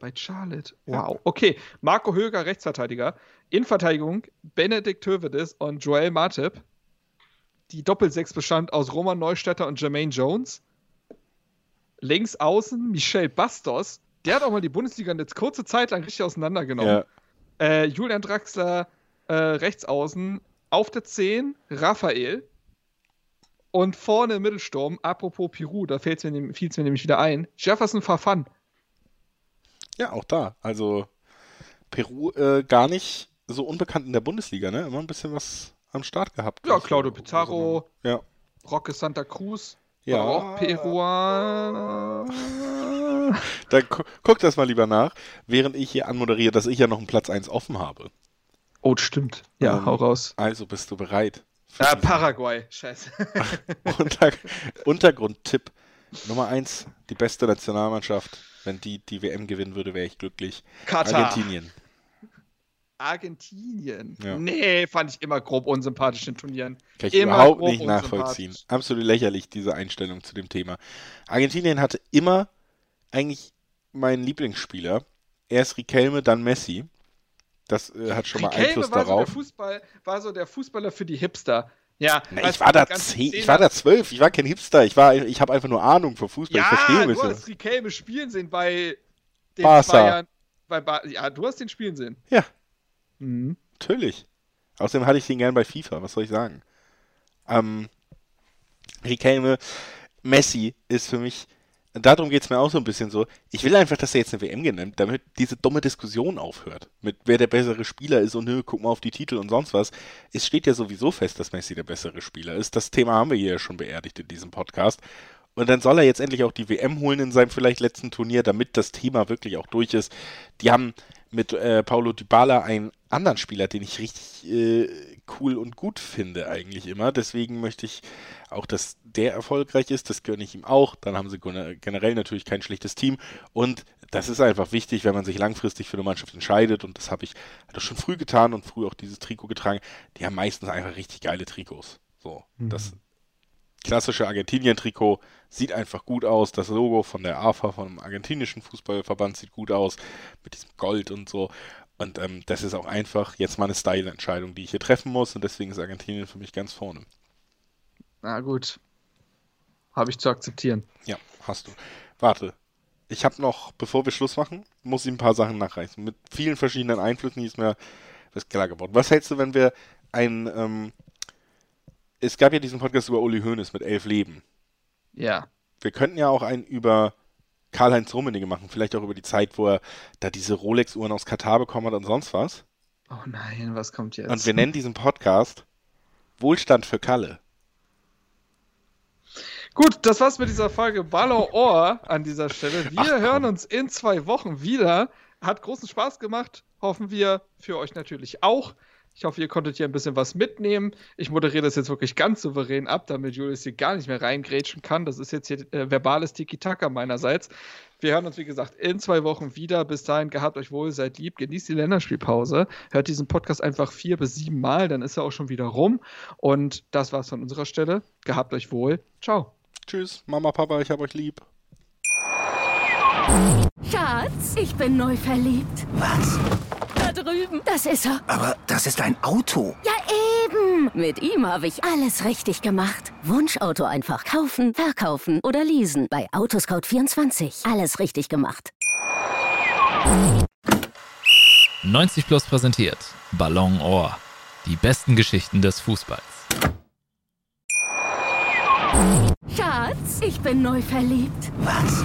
Bei Charlotte. Ja. Wow. Okay, Marco Höger, Rechtsverteidiger. Innenverteidigung Benedikt Hövedes und Joel Matip. Die Doppelsechs bestand aus Roman Neustädter und Jermaine Jones. Links außen Michel Bastos. Der hat auch mal die Bundesliga eine kurze Zeit lang richtig auseinandergenommen. Ja. Äh, Julian Draxler äh, rechts außen. Auf der 10 Raphael. Und vorne im Mittelsturm, apropos Peru, da fiel es mir, mir nämlich wieder ein, Jefferson Farfan. Ja, auch da. Also Peru äh, gar nicht so unbekannt in der Bundesliga, ne? Immer ein bisschen was am Start gehabt. Ja, Claudio Pizarro, Ja. Roque Santa Cruz, Ja. auch Peruaner. Dann gu guck das mal lieber nach, während ich hier anmoderiere, dass ich ja noch einen Platz 1 offen habe. Oh, stimmt. Ja, Ähm, hau raus. Also bist du bereit? Ah, Paraguay, scheiße. Unter Untergrundtipp Nummer 1, die beste Nationalmannschaft. Wenn die die WM gewinnen würde, wäre ich glücklich. Katar. Argentinien. Argentinien. Ja. Nee, fand ich immer grob unsympathisch in Turnieren. Kann ich Immer überhaupt nicht nachvollziehen. Absolut lächerlich, diese Einstellung zu dem Thema. Argentinien hatte immer eigentlich meinen Lieblingsspieler. Erst Riquelme, dann Messi. Das äh, hat schon mal Riquelme Einfluss war So darauf. der Fußball, war so der Fußballer für die Hipster. Ja, Na, ich war da zehn, ich war da zwölf, ich war kein Hipster, ich war, ich habe einfach nur Ahnung von Fußball, Ja, ich verstehe du bisschen. hast Riquelme spielen sehen bei den Barca. Bayern. Bei ba ja, du hast den spielen sehen. Ja, Mhm. natürlich. Außerdem hatte ich den gern bei FIFA, was soll ich sagen? Ähm, Riquelme, Messi ist für mich, darum geht es mir auch so ein bisschen so, ich will einfach, dass er jetzt eine WM gewinnt, damit diese dumme Diskussion aufhört, mit wer der bessere Spieler ist und nö, guck mal auf die Titel und sonst was. Es steht ja sowieso fest, dass Messi der bessere Spieler ist. Das Thema haben wir hier ja schon beerdigt in diesem Podcast. Und dann soll er jetzt endlich auch die WM holen in seinem vielleicht letzten Turnier, damit das Thema wirklich auch durch ist. Die haben mit äh, Paulo Dybala einen anderen Spieler, den ich richtig äh, cool und gut finde eigentlich immer. Deswegen möchte ich auch, dass der erfolgreich ist. Das gönne ich ihm auch. Dann haben sie gene- generell natürlich kein schlechtes Team. Und das ist einfach wichtig, wenn man sich langfristig für eine Mannschaft entscheidet. Und das habe ich das schon früh getan und früh auch dieses Trikot getragen. Die haben meistens einfach richtig geile Trikots. So, das klassische Argentinien-Trikot sieht einfach gut aus. Das Logo von der AFA, vom argentinischen Fußballverband, sieht gut aus. Mit diesem Gold und so. Und ähm, das ist auch einfach jetzt mal eine Style-Entscheidung, die ich hier treffen muss. Und deswegen ist Argentinien für mich ganz vorne. Na gut. Habe ich zu akzeptieren. Ja, hast du. Warte. Ich habe noch, bevor wir Schluss machen, muss ich ein paar Sachen nachreichen. Mit vielen verschiedenen Einflüssen, ist mir ist klar geworden. Was hältst du, wenn wir ein, ähm, es gab ja diesen Podcast über Uli Hoeneß mit elf Leben. Ja. Wir könnten ja auch einen über Karl-Heinz Rummenigge machen, vielleicht auch über die Zeit, wo er da diese Rolex-Uhren aus Katar bekommen hat und sonst was. Oh nein, was kommt jetzt? Und wir nennen diesen Podcast Wohlstand für Kalle. Gut, das war's mit dieser Folge Ballon Ohr an dieser Stelle. Wir Ach, hören uns in zwei Wochen wieder. Hat großen Spaß gemacht. Hoffen wir für euch natürlich auch. Ich hoffe, ihr konntet hier ein bisschen was mitnehmen. Ich moderiere das jetzt wirklich ganz souverän ab, damit Julius hier gar nicht mehr reingrätschen kann. Das ist jetzt hier äh, verbales Tiki-Taka meinerseits. Wir hören uns, wie gesagt, in zwei Wochen wieder. Bis dahin, gehabt euch wohl, seid lieb, genießt die Länderspielpause. Hört diesen Podcast einfach vier bis sieben Mal, dann ist er auch schon wieder rum. Und das war's von unserer Stelle. Gehabt euch wohl. Ciao. Tschüss, Mama, Papa, ich hab euch lieb. Schatz, ich bin neu verliebt. Was? Da drüben. Das ist er. Aber das ist ein Auto. Ja, eben. Mit ihm habe ich alles richtig gemacht. Wunschauto einfach kaufen, verkaufen oder leasen. Bei Autoscout24. Alles richtig gemacht. 90 Plus präsentiert Ballon Ohr. Die besten Geschichten des Fußballs. Schatz, ich bin neu verliebt. Was?